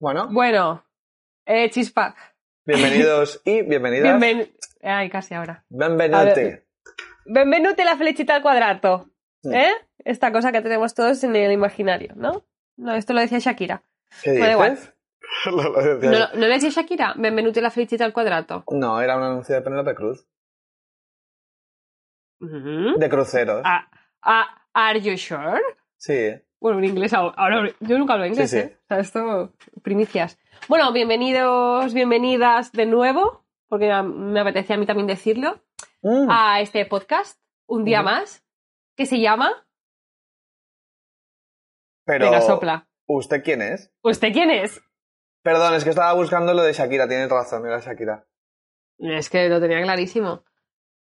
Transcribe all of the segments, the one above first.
Bueno, Bueno, eh, chispa. bienvenidos y bienvenidas. Bienven... Ay, casi ahora. Benvenuti. Benvenuti la felicita al cuadrato. Sí. ¿Eh? Esta cosa que tenemos todos en el imaginario, ¿no? No, esto lo decía Shakira. ¿Qué da igual. dices? Lo- decía ¿No. ¿No lo decía Shakira? Benvenuti la felicita al cuadrato. No, era un anuncio de Penélope Cruz. Ujú. De cruceros. Ah, ah, ¿Are you sure? Sí. Bueno, en inglés ahora. yo nunca hablo inglés, Sí, sí. ¿eh? O sea, esto, primicias. Bueno, bienvenidos, bienvenidas de nuevo, porque me apetecía a mí también decirlo, Mm, a este podcast, un día más, que se llama Pero, Venga, sopla. ¿usted quién es? ¿Usted quién es? Perdón, es que estaba buscando lo de Shakira. Tienes razón, era Shakira. Es que lo tenía clarísimo.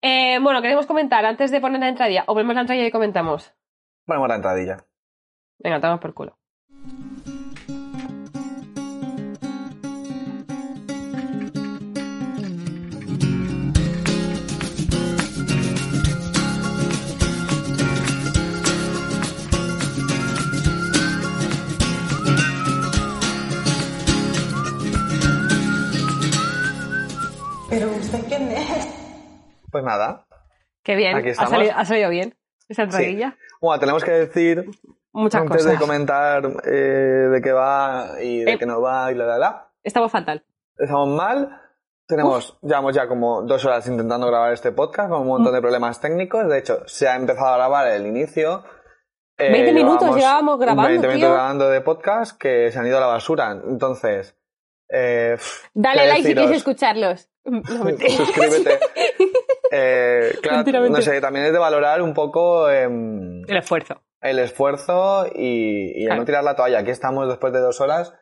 Eh, bueno, queremos comentar antes de poner la entradilla. O ponemos la entradilla y comentamos. Ponemos la entradilla. Venga, estamos por culo. ¿Pero usted quién es? Pues nada. Qué bien. Aquí ha, estamos. salido, ha salido bien esa entradilla. Bueno, tenemos que decir, Muchas antes cosas. de comentar eh, de qué va y de Eh. qué no va y la la la, Estamos fatal. estamos mal. Tenemos, llevamos ya como dos horas intentando grabar este podcast con un montón Mm. de problemas técnicos. De hecho, se ha empezado a grabar el inicio. Eh, 20 minutos llevábamos grabando, 20 minutos tío. grabando de podcast que se han ido a la basura. Entonces, eh, Dale ¿qué like si quieres escucharlos. Suscríbete. Eh, claro, Mentira, no sé, también es de valorar un poco em, El esfuerzo. El esfuerzo y, y Claro. no tirar la toalla. Aquí estamos después de dos horas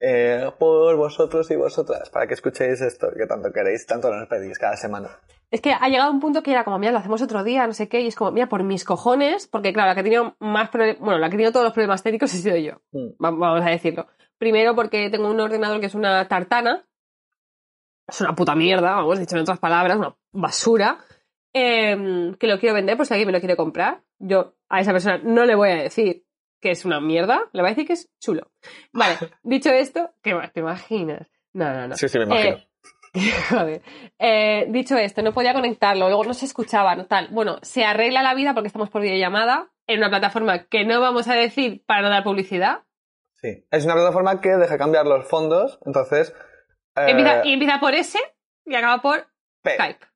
eh, por vosotros y vosotras, para que escuchéis esto que tanto queréis, tanto nos pedís cada semana. Es que ha llegado un punto que era como, mira, lo hacemos otro día, no sé qué, y es como, mira, por mis cojones, porque claro, la que ha tenido más problemas, bueno, la que ha tenido todos los problemas técnicos he sido yo. Mm. Va- Vamos a decirlo. Primero porque tengo un ordenador que es una tartana. Es una puta mierda, vamos, dicho en otras palabras, una basura. em, que lo quiero vender por si alguien me lo quiere comprar. Yo a esa persona no le voy a decir que es una mierda, le voy a decir que es chulo. Vale, dicho esto, ¿qué más te imaginas? No, no, no. Sí, sí, me imagino. Eh, Joder. Eh, dicho esto, no podía conectarlo, luego no se escuchaba, no tal. Bueno, se arregla la vida porque estamos por videollamada en una plataforma que no vamos a decir para no dar publicidad. Sí. Es una plataforma que deja cambiar los fondos, entonces... eh, Empieza, y empieza por S y acaba por P. Skype.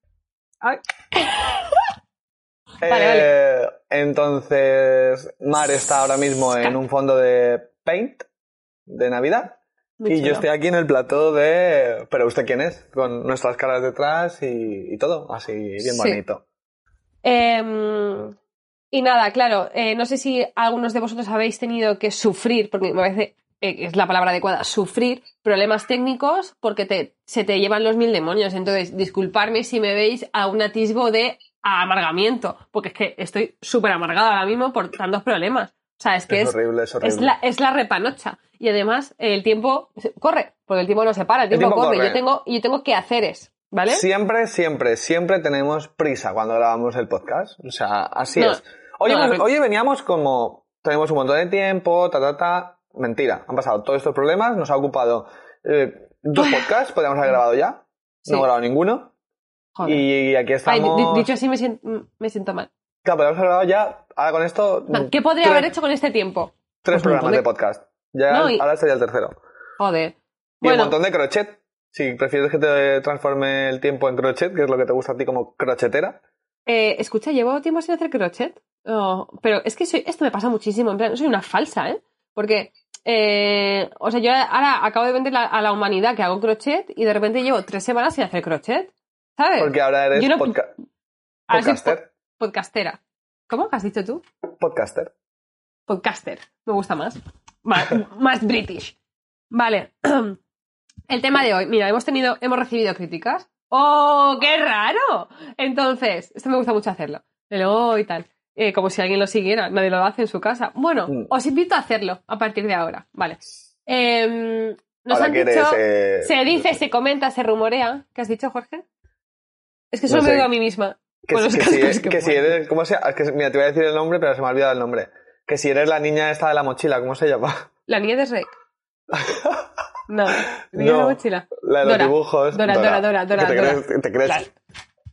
Ay, Eh, Vale, Entonces, Mar está ahora mismo en un fondo de Paint de Navidad. muy Y chulo. yo estoy aquí en el plató de... ¿Pero usted quién es? Con nuestras caras detrás y, y todo, así bien Sí. bonito. Em, y nada, claro, eh, no sé si algunos de vosotros habéis tenido que sufrir, porque me parece eh, es la palabra adecuada, sufrir problemas técnicos porque te, se te llevan los mil demonios. Entonces, disculparme si me veis a un atisbo de amargamiento, porque es que estoy súper amargada ahora mismo por tantos problemas. O sea, es que Es es, horrible, es horrible. es, la, es la repanocha. Y además, el tiempo corre, porque el tiempo no se para, el El tiempo, corre. corre. Yo tengo, yo tengo que haceres, ¿vale? Siempre, siempre, siempre tenemos prisa cuando grabamos el podcast. O sea, así No, es. No, pero- hoy veníamos como... Tenemos un montón de tiempo, ta, ta, ta. Mentira. Han pasado todos estos problemas. Nos ha ocupado eh, dos podcasts. Podríamos haber grabado ya. Sí. No he grabado ninguno. Joder. Y aquí Ay, estamos... di- dicho así me siento, me siento mal. Claro, podríamos haber grabado ya... Ahora con esto... No, ¿Qué podría tres- haber hecho con este tiempo? Tres Pues programas de- de podcast. Ya No, y- ahora sería el tercero. Joder. Y un montón de crochet. Si prefieres que te transforme el tiempo en crochet, que es lo que te gusta a ti como crochetera. eh, escucha, llevo tiempo sin hacer crochet. Oh, pero es que soy- esto me pasa muchísimo. En plan, soy una falsa, ¿eh? Porque, eh, o sea, yo ahora acabo de vender la- a la humanidad que hago crochet y de repente llevo tres semanas sin hacer crochet. ¿Sabes? Porque ahora eres no- podca- soy podcaster. po- podcastera. ¿Cómo? ¿Qué has dicho tú? Podcaster. Podcaster. Me gusta más. más, más british. Vale. El tema de hoy. Mira, hemos tenido, hemos recibido críticas. ¡Oh, qué raro! Entonces, esto me gusta mucho hacerlo. De luego y tal. Eh, como si alguien lo siguiera. Nadie lo hace en su casa. Bueno, Mm. os invito a hacerlo a partir de ahora. Vale. Em, nos Ahora han que dicho. eres, eh, Se dice, se comenta, se rumorea. ¿Qué has dicho, Jorge? Es que solo No me sé. digo a mí misma. Que, Con los que si, cascos que que si pongo. eres. ¿Cómo se llama? Es que, mira, te voy a decir el nombre, pero se me ha olvidado el nombre. Que si eres la niña esta de la mochila, ¿cómo se llama? La niña de Shrek. No, la niña de la mochila. La de los Dora. dibujos. Dora, Dora, Dora, Dora, ¿Te, Dora. Crees, te, crees, Claro.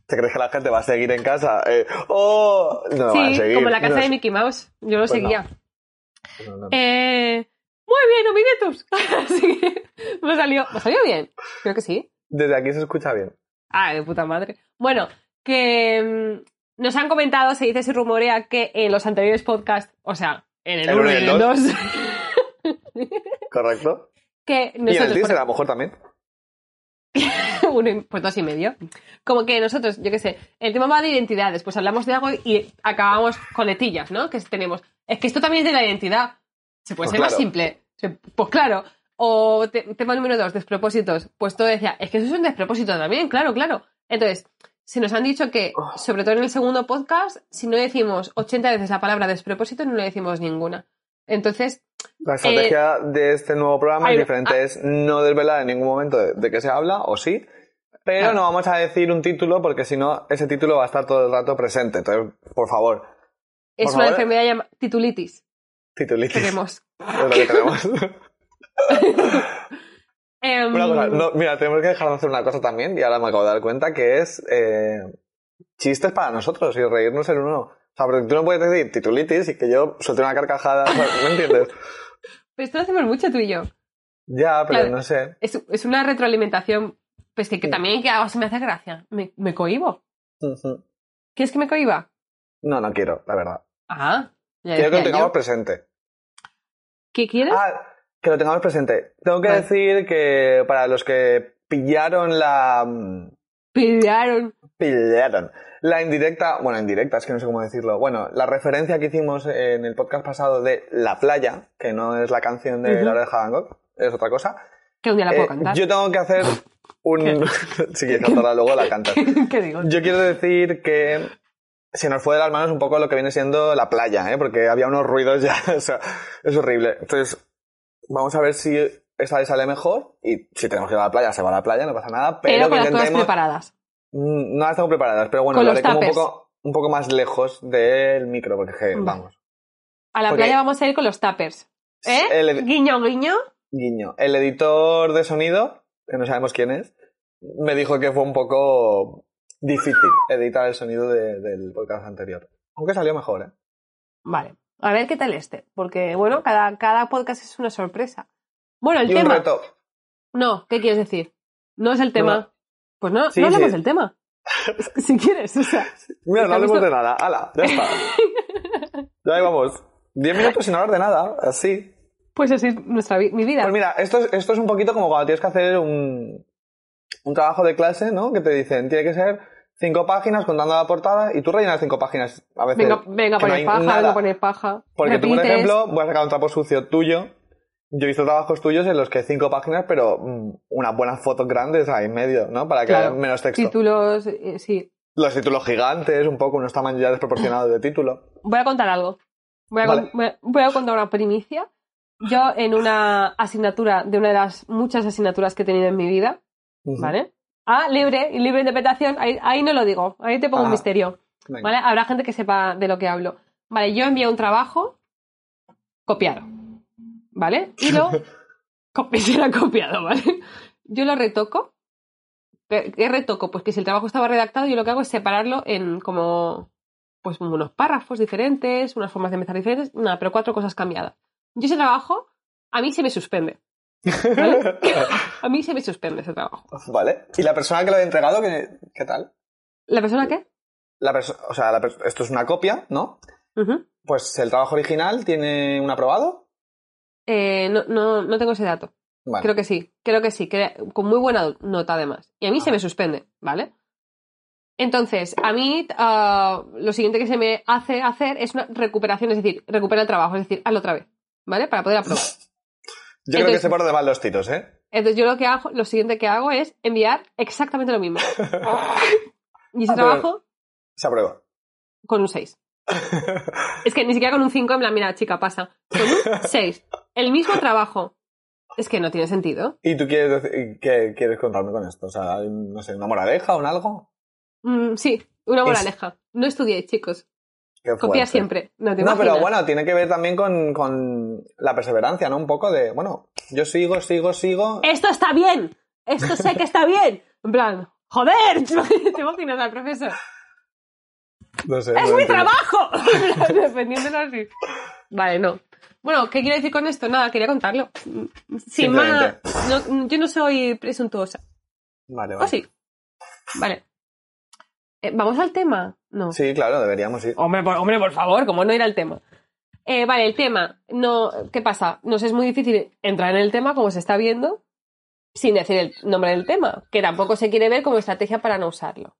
te crees que la gente va a seguir en casa? Eh, ¡Oh! No a Sí, seguir. como la casa No de Mickey Mouse. Yo lo Pues seguía. no. Eh, muy bien, amiguetos. Así que me salió, me salió bien. Creo que sí. Desde aquí se escucha bien. Ah, de puta madre. Bueno, que mm, nos han comentado, se dice, se rumorea que en los anteriores podcasts, o sea, en el El 1 uno y el el 2, ¿Correcto? que y en el nosotros, teaser a lo mejor también. uno y- pues dos y medio. Como que nosotros, yo qué sé, el tema va de identidades, pues hablamos de algo y acabamos con letillas, ¿no? Que tenemos. Es que esto también es de la identidad. Se puede Pues ser más simple. Pues claro. O te- tema número dos, despropósitos. Pues todo decía, es que eso es un despropósito también, claro, claro. Entonces, se nos han dicho que, Oh. sobre todo en el segundo podcast, si no decimos 80 veces la palabra despropósito, no le decimos ninguna. Entonces, La estrategia de este nuevo programa Eh, es diferente. Ah. Es no desvelar en ningún momento de, de qué se habla, o sí. Pero Claro. no vamos a decir un título porque si no, ese título va a estar todo el rato presente. Entonces, por favor, es Por una favor. enfermedad llamada titulitis. titulitis. Tenemos. Es lo que tenemos. Em, Una cosa, no, mira, tenemos que dejar de hacer una cosa también, y ahora me acabo de dar cuenta, que es eh, chistes para nosotros y reírnos el uno. O sea, porque tú no puedes decir titulitis y que yo suelte una carcajada, ¿me entiendes? Pero esto lo hacemos mucho tú y yo. Ya, pero Claro. no sé. Es, es una retroalimentación. Pues que, que también que hago se me hace gracia. Me, me cohibo. ¿Quieres que me cohiba? No, no quiero, la verdad. Ah, ya Quiero que lo tengamos yo. presente. ¿Qué quieres? Ah, que lo tengamos presente. Tengo que Vale. decir que para los que pillaron la... mm, Pillaron. Pillaron. La indirecta, bueno, indirecta, es que no sé cómo decirlo. Bueno, la referencia que hicimos en el podcast pasado de La Playa, que no es la canción de Ujú. La Oreja Van Gogh, es otra cosa. Que un día la puedo Eh, cantar. Yo tengo que hacer un... si quieres cantarla luego, la cantas. ¿Qué digo? Yo quiero decir que se nos fue de las manos un poco lo que viene siendo la playa, ¿eh? porque había unos ruidos ya, o sea, es horrible. Entonces, vamos a ver si esta vez sale mejor y si tenemos que ir a la playa, se va a la playa, no pasa nada, pero, Pero que con cosas preparadas. Mm, No las tengo preparadas, pero bueno, Con lo haré como un poco, un poco más lejos del micro, porque Vale. vamos. A la Porque- playa vamos a ir con los tuppers. ¿Eh? El, Guiño, guiño. guiño. El editor de sonido, que no sabemos quién es, me dijo que fue un poco difícil editar el sonido de- del podcast anterior. Aunque salió mejor, ¿eh? Vale. A ver qué tal este. Porque, bueno, cada, cada podcast es una sorpresa. Bueno, el Y un tema. reto. No, ¿qué quieres decir? No es el tema. No. Pues no, Sí, no hablemos sí. del tema. si quieres, o sea. Mira, ¿Te no ha hablemos visto? de nada. ¡Hala! Ya está. ya vamos. Diez minutos sin hablar de nada. Así. Pues así es nuestra mi vida. Pues mira, esto es, esto es un poquito como cuando tienes que hacer un, un trabajo de clase, ¿no? Que te dicen, tiene que ser cinco páginas contando la portada y tú rellenas cinco páginas a veces. venga, venga que no paja, venga nada. a poner paja. Porque tú, por repites. ejemplo, voy a sacar un trapo sucio tuyo. Yo he visto trabajos tuyos en los que cinco páginas, pero mm, unas buenas fotos grandes ahí en medio, ¿no? Para que Claro. haya menos texto. Títulos, eh, sí. Los títulos gigantes, un poco, unos tamaños ya desproporcionados de título. Voy a contar algo. Voy a, Vale. con- voy a- contar una primicia. Yo en una asignatura, de una de las muchas asignaturas que he tenido en mi vida, Ujú. ¿vale? Ah, libre libre interpretación, ahí, ahí no lo digo, ahí te pongo un Ajá. misterio, Venga. ¿vale? Habrá gente que sepa de lo que hablo. Vale, yo envié un trabajo copiado, ¿vale? Y lo será copiado, ¿vale? Yo lo retoco. ¿Qué, qué retoco? Pues que si el trabajo estaba redactado, yo lo que hago es separarlo en como pues unos párrafos diferentes, unas formas de empezar diferentes, nada, pero cuatro cosas cambiadas. Yo ese trabajo, a mí se me suspende. ¿Vale? A mí se me suspende ese trabajo. Vale. ¿Y la persona que lo ha entregado, qué, qué tal? ¿La persona qué? La perso- o sea, la esto es una copia, ¿no? Ujú. Pues el trabajo original tiene un aprobado. Eh, no, no, no tengo ese dato. Vale. Creo que sí, creo que sí, que- con muy buena nota además. Y a mí se Ajá. me suspende, ¿vale? Entonces, a mí ah, lo siguiente que se me hace hacer es una recuperación, es decir, recupera el trabajo, es decir, hazlo otra vez. ¿vale? Para poder aprobar. Yo creo que sé por dónde van los tiros, ¿eh? Entonces yo lo que hago, lo siguiente que hago es enviar exactamente lo mismo. Y ese Ah, trabajo Se aprueba. con un 6. Es que ni siquiera con un 5, en plan, mira, chica, pasa. Con un 6. El mismo trabajo. Es que no tiene sentido. ¿Y tú quieres decir, qué quieres contarme con esto? O sea, ¿hay, no sé, una moraleja o un algo? Mm, sí, una Es- moraleja. No estudiéis, chicos. Qué Copia fuerte. siempre. No te No, pero bueno, tiene que ver también con, con la perseverancia, ¿no? Un poco de, bueno, yo sigo, sigo, sigo. ¡Esto está bien! ¡Esto sé que está bien! En plan, ¡joder! ¿Te imaginas al profesor? No sé. ¡Es no mi entiendo. trabajo! Defendiéndolo así. Vale, no. Bueno, ¿qué quiero decir con esto? Nada, quería contarlo. Sin más, no- yo no soy presuntuosa. Vale, ¿O vale. sí? Vale. Eh, ¿Vamos al tema? No. Sí, claro, deberíamos ir. Hombre, por, hombre, por favor, ¿cómo no ir al tema? Eh, vale, el tema. No, ¿Qué pasa? Nos es muy difícil entrar en el tema, como se está viendo, sin decir el nombre del tema, que tampoco se quiere ver como estrategia para no usarlo.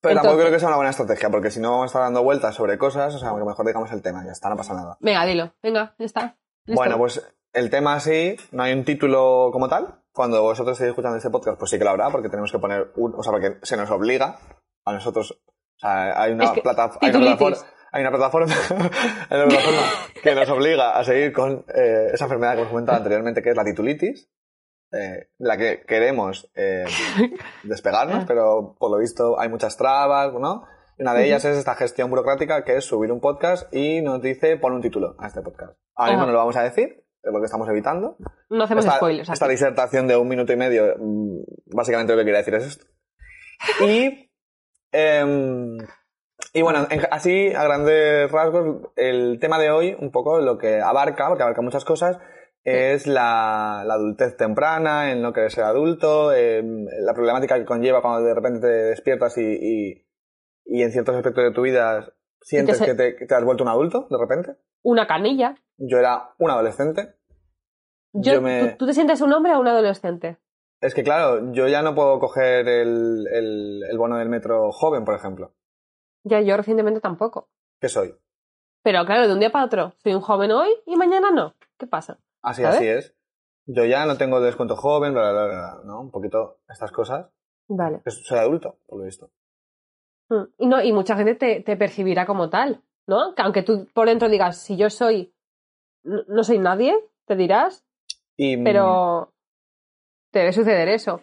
Pero tampoco creo que sea una buena estrategia, porque si no vamos a estar dando vueltas sobre cosas, o sea, que mejor digamos el tema, ya está, no pasa nada. Venga, dilo. Venga, ya está. Listo. Bueno, pues el tema sí, no hay un título como tal. Cuando vosotros estéis escuchando este podcast, pues sí que lo habrá, porque tenemos que poner un, o sea, porque se nos obliga a nosotros, o sea, hay una, Es que, plata- hay una titulitis. plataforma, hay una plataforma, hay una plataforma que nos obliga a seguir con eh, esa enfermedad que hemos comentado anteriormente, que es la titulitis, eh, la que queremos eh, despegarnos, pero por lo visto hay muchas trabas, ¿no? Y una de ellas es esta gestión burocrática, que es subir un podcast y nos dice pon un título a este podcast. Ahora mismo no lo vamos a decir, es lo que estamos evitando. no hacemos esta, spoilers. esta aquí. disertación de un minuto y medio, mm, básicamente lo que quería decir es esto. Y, em, y bueno, en- así a grandes rasgos, el tema de hoy, un poco lo que abarca, porque abarca muchas cosas, es la, la adultez temprana, el no querer ser adulto, em, la problemática que conlleva cuando de repente te despiertas y, y, y en ciertos aspectos de tu vida sientes que te, que te has vuelto un adulto de repente. Una canilla. Yo era un adolescente. Yo, Yo me- ¿tú, tú te sientes un hombre o un adolescente? Es que claro, yo ya no puedo coger el, el, el bono del metro joven, por ejemplo. Ya, yo recientemente tampoco. ¿Qué soy? Pero claro, de un día para otro. Soy un joven hoy y mañana no. ¿Qué pasa? Así, ¿Sabes? así es. Yo ya no tengo descuento joven, bla, bla, bla, bla, ¿no? Un poquito estas cosas. Vale. Pues Soy adulto, por lo visto. Mm. Y, no, y mucha gente te, te percibirá como tal, ¿no? Que aunque tú por dentro digas, si yo soy, no, soy nadie, te dirás, Y pero te debe suceder eso.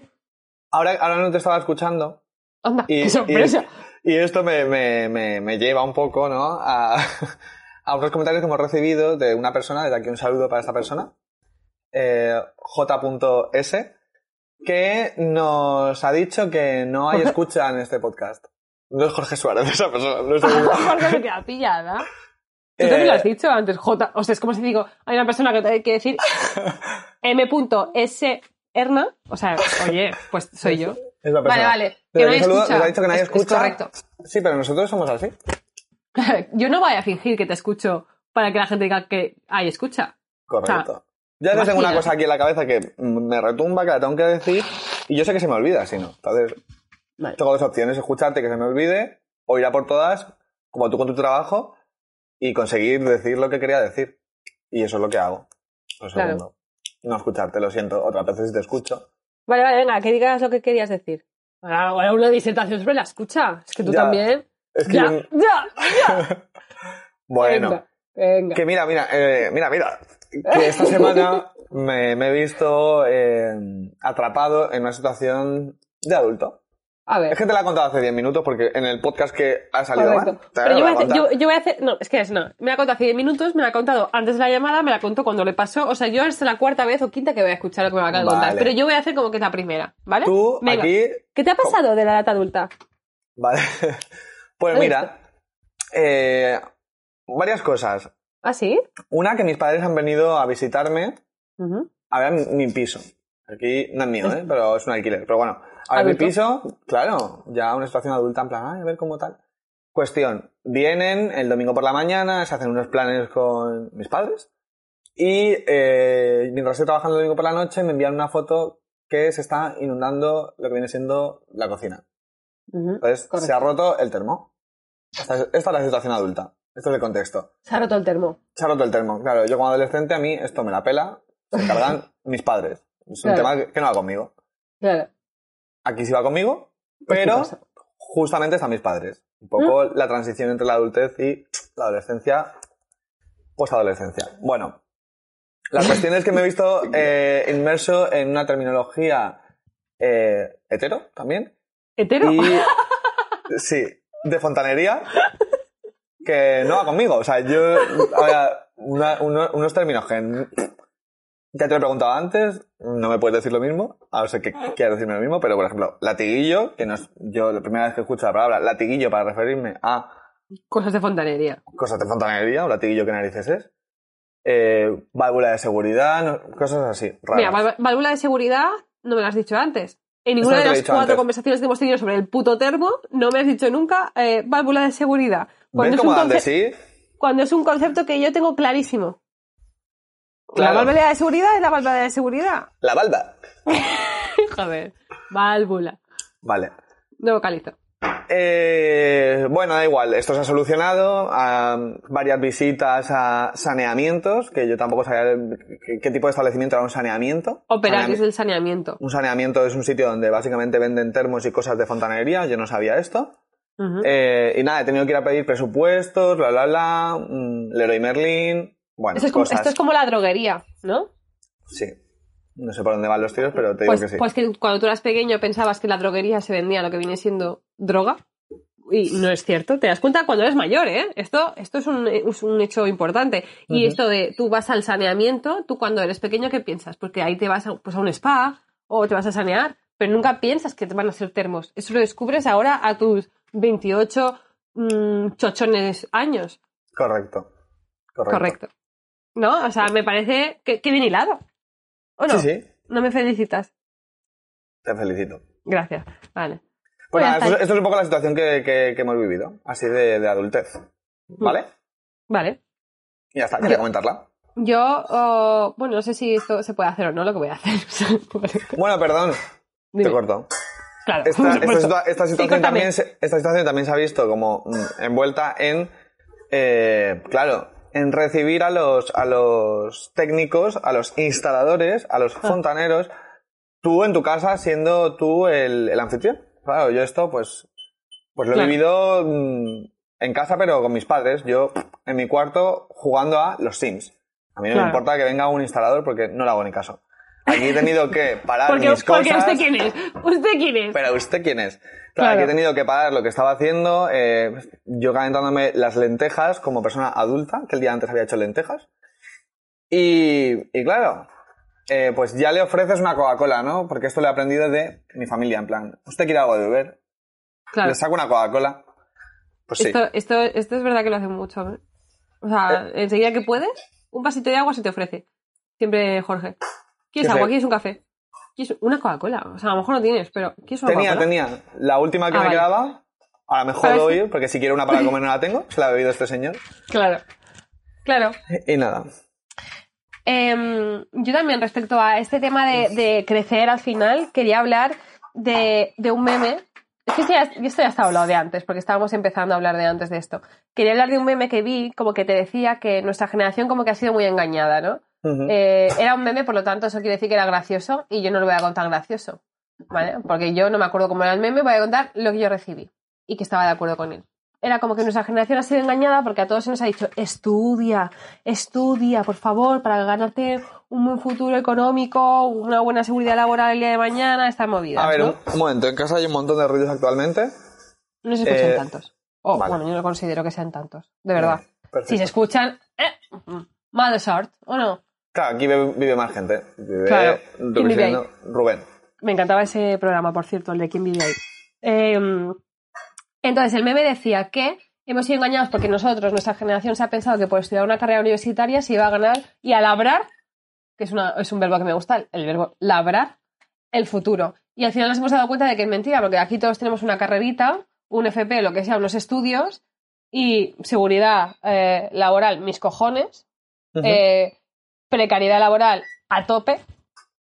ahora, ahora no te estaba escuchando Anda, Y- qué sorpresa. y esto me, me, me, me lleva un poco, ¿no? A, a otros comentarios que hemos recibido de una persona, desde aquí un saludo para esta persona, eh, J.S, que nos ha dicho que no hay escucha en este podcast. No es Jorge Suárez esa persona. No es Porque me queda pillada. Tú también lo has dicho antes, J. O sea, es como si digo, hay una persona que te hay que decir M.S. Erna. O sea, oye, pues soy yo. Es la Vale, persona. vale. Que no hay aquí un saludo, escucha. ha dicho que nadie Es- es escucha. correcto. Sí, pero nosotros somos así. Yo no voy a fingir que te escucho para que la gente diga que hay escucha. Correcto. Yo a veces tengo una cosa aquí en la cabeza que me retumba, que la tengo que decir, y yo sé que se me olvida, si no. Entonces, Vale. tengo dos opciones, escucharte que se me olvide, o ir a por todas, como tú con tu trabajo, y conseguir decir lo que quería decir. Y eso es lo que hago. Lo Claro. No escucharte, lo siento. Otras veces sí te escucho. Vale, vale, venga, que digas lo que querías decir. Ahora, ahora una disertación sobre la escucha. Es que tú Ya. también. Es que Ya, yo- ya, ya. Bueno, Venga, venga. que mira, mira, eh, mira, mira. Que esta semana me, me he visto eh, atrapado en una situación de adulto. A ver. Es que te la he contado hace 10 minutos porque en el podcast que ha salido Correcto. Pero yo voy, a hacer, contado. yo, yo voy a hacer. No, es que es no. Me la ha contado hace 10 minutos, me la ha contado antes de la llamada, me la contó cuando le pasó. O sea, yo es la cuarta vez o quinta que voy a escuchar lo que me acaba de contar. Pero yo voy a hacer como que es la primera, ¿vale? Tú Venga. aquí. ¿Qué te ha pasado de la edad adulta? Vale. pues mira. eh, varias cosas. ¿Ah, sí? Una, que mis padres han venido a visitarme Ujú. a ver mi, mi piso. Aquí no es mío, ¿eh? pero es un alquiler. Pero bueno, a ver mi piso, claro, ya una situación adulta en plan, "Ay, a ver cómo tal. Cuestión, vienen el domingo por la mañana, se hacen unos planes con mis padres y eh, mientras estoy trabajando el domingo por la noche me envían una foto que se está inundando lo que viene siendo la cocina. Ujú. Entonces, Correcto. se ha roto el termo. Esta es, esta es la situación adulta. Esto es el contexto. Se ha roto el termo. Se ha roto el termo. Claro, yo como adolescente a mí esto me la pela, se encargan mis padres. Es un Claro. tema que que no va conmigo. Claro. Aquí sí va conmigo, Pues, ¿qué pero justamente están mis padres. Un poco la transición entre la adultez y la adolescencia, posadolescencia. Bueno, la cuestión es que me he visto eh, inmerso en una terminología eh, hetero también. ¿Hetero? Y sí, de fontanería, que no va conmigo. O sea, yo, una- uno- unos términos que ya te lo he preguntado antes, no me puedes decir lo mismo, a no ser que quieras decirme lo mismo, pero por ejemplo, latiguillo, que no es, yo la primera vez que escucho la palabra latiguillo para referirme a Cosas de fontanería. cosas de fontanería, o latiguillo que narices es, eh, válvula de seguridad, cosas así, raras. Mira, válvula de seguridad no me lo has dicho antes. En ninguna no de las cuatro antes. conversaciones que hemos tenido sobre el puto termo, no me has dicho nunca eh, válvula de seguridad. ¿Ves es, cómo un conce- sí? cuando es un concepto que yo tengo clarísimo. Claro. La válvula de seguridad es la válvula de seguridad. La balda. Joder, válvula. Vale. No vocalizo. Eh, bueno, da igual, esto se ha solucionado. varias visitas a saneamientos, que yo tampoco sabía qué, qué tipo de establecimiento era un saneamiento. Operar, es el saneamiento. Un saneamiento es un sitio donde básicamente venden termos y cosas de fontanería, yo no sabía esto. Eh, y nada, he tenido que ir a pedir presupuestos, bla, bla, bla, mm, Leroy Merlin, bueno, Esto es, como, cosas. esto es como la droguería, ¿no? Sí. No sé por dónde van los tiros, pero te digo Pues, que sí. pues que cuando tú eras pequeño pensabas que la droguería se vendía lo que viene siendo droga. Y no es cierto, te das cuenta cuando eres mayor, ¿eh? Esto, esto es, un, es un hecho importante. Y esto de tú vas al saneamiento, tú cuando eres pequeño, ¿qué piensas? Porque ahí te vas a, pues a un spa o te vas a sanear, pero nunca piensas que te van a hacer termos. Eso lo descubres ahora a tus 28 mm, chochones años. Correcto. Correcto. Correcto. ¿No? O sea, me parece que, que bien hilado. ¿O no? Sí, sí, No me felicitas. te felicito. Gracias. Vale. Pues Pues esto, esto es un poco la situación que, que- que hemos vivido, así de, de adultez. ¿Vale? Vale. Y ya está, quería Yo- comentarla. Yo, oh, bueno, no sé si esto se puede hacer o no, lo que voy a hacer. Bueno, perdón, Dime. te corto. Claro. Esta, esta situa- situación también se, esta situación también se ha visto como mm, envuelta en, eh, claro, en recibir a los, a los técnicos, a los instaladores, a Ah. los fontaneros, tú en tu casa siendo tú el, el anfitrión. Claro, yo esto pues, pues lo Claro. he vivido mm, en casa pero con mis padres, yo en mi cuarto jugando a los Sims. A mí no Claro. me importa que venga un instalador porque no le hago ni caso. Aquí he tenido que parar Porque, mis cosas. porque usted quién es. ¿Usted quién es? Pero ¿usted quién es? Claro, Claro. aquí he tenido que parar lo que estaba haciendo, eh, yo calentándome las lentejas como persona adulta, que el día antes había hecho lentejas. Y, y claro, eh, pues ya le ofreces una Coca-Cola, ¿no? Porque esto lo he aprendido de mi familia, en plan, ¿usted quiere algo de beber? Claro. Le saco una Coca-Cola. Pues sí. Esto, esto, esto es verdad que lo hacen mucho. ¿eh? O sea, enseguida que puedes, un vasito de agua se te ofrece. Siempre, Jorge. ¿Quieres agua? ¿Quieres un café? ¿Quieres una Coca-Cola? O sea, a lo mejor no tienes, pero ¿quieres una Tenía, Coca-Cola? tenía. La última que Ah, me vale. quedaba, ahora me ¿Para jodo este? ir, porque si quiero una para comer no la tengo, se la ha bebido este señor. Claro. Claro. Y nada. Em, yo también respecto a este tema de, de crecer al final, quería hablar de, de un meme. Es que esto ya, esto ya está hablado de antes, porque estábamos empezando a hablar de antes de esto. Quería hablar de un meme que vi, como que te decía que nuestra generación como que ha sido muy engañada, ¿no? Eh, era un meme, por lo tanto, eso quiere decir que era gracioso y yo no lo voy a contar gracioso, ¿vale? Porque yo no me acuerdo cómo era el meme, voy a contar lo que yo recibí y que estaba de acuerdo con él. Era como que nuestra generación ha sido engañada porque a todos se nos ha dicho, estudia, estudia, por favor, para ganarte un buen futuro económico, una buena seguridad laboral el día de mañana, estas movidas, A ver, ¿no? un, un momento, en casa hay un montón de ruidos actualmente. No se escuchan eh, tantos. Oh, vale. bueno, yo no considero que sean tantos, de verdad. Si se escuchan, eh, mal sort, ¿o no? Claro, aquí vive, vive más gente. Vive, Claro. Rubén, ¿Quién vive ahí? Rubén. Me encantaba ese programa, por cierto, el de quién vive ahí. Eh, entonces, el meme decía que hemos sido engañados porque nosotros, nuestra generación, se ha pensado que por estudiar una carrera universitaria se iba a ganar y a labrar, que es, una, es un verbo que me gusta, el verbo labrar, el futuro. Y al final nos hemos dado cuenta de que es mentira, porque aquí todos tenemos una carrerita, un FP, lo que sea, unos estudios y seguridad eh, laboral, mis cojones, eh, precariedad laboral a tope.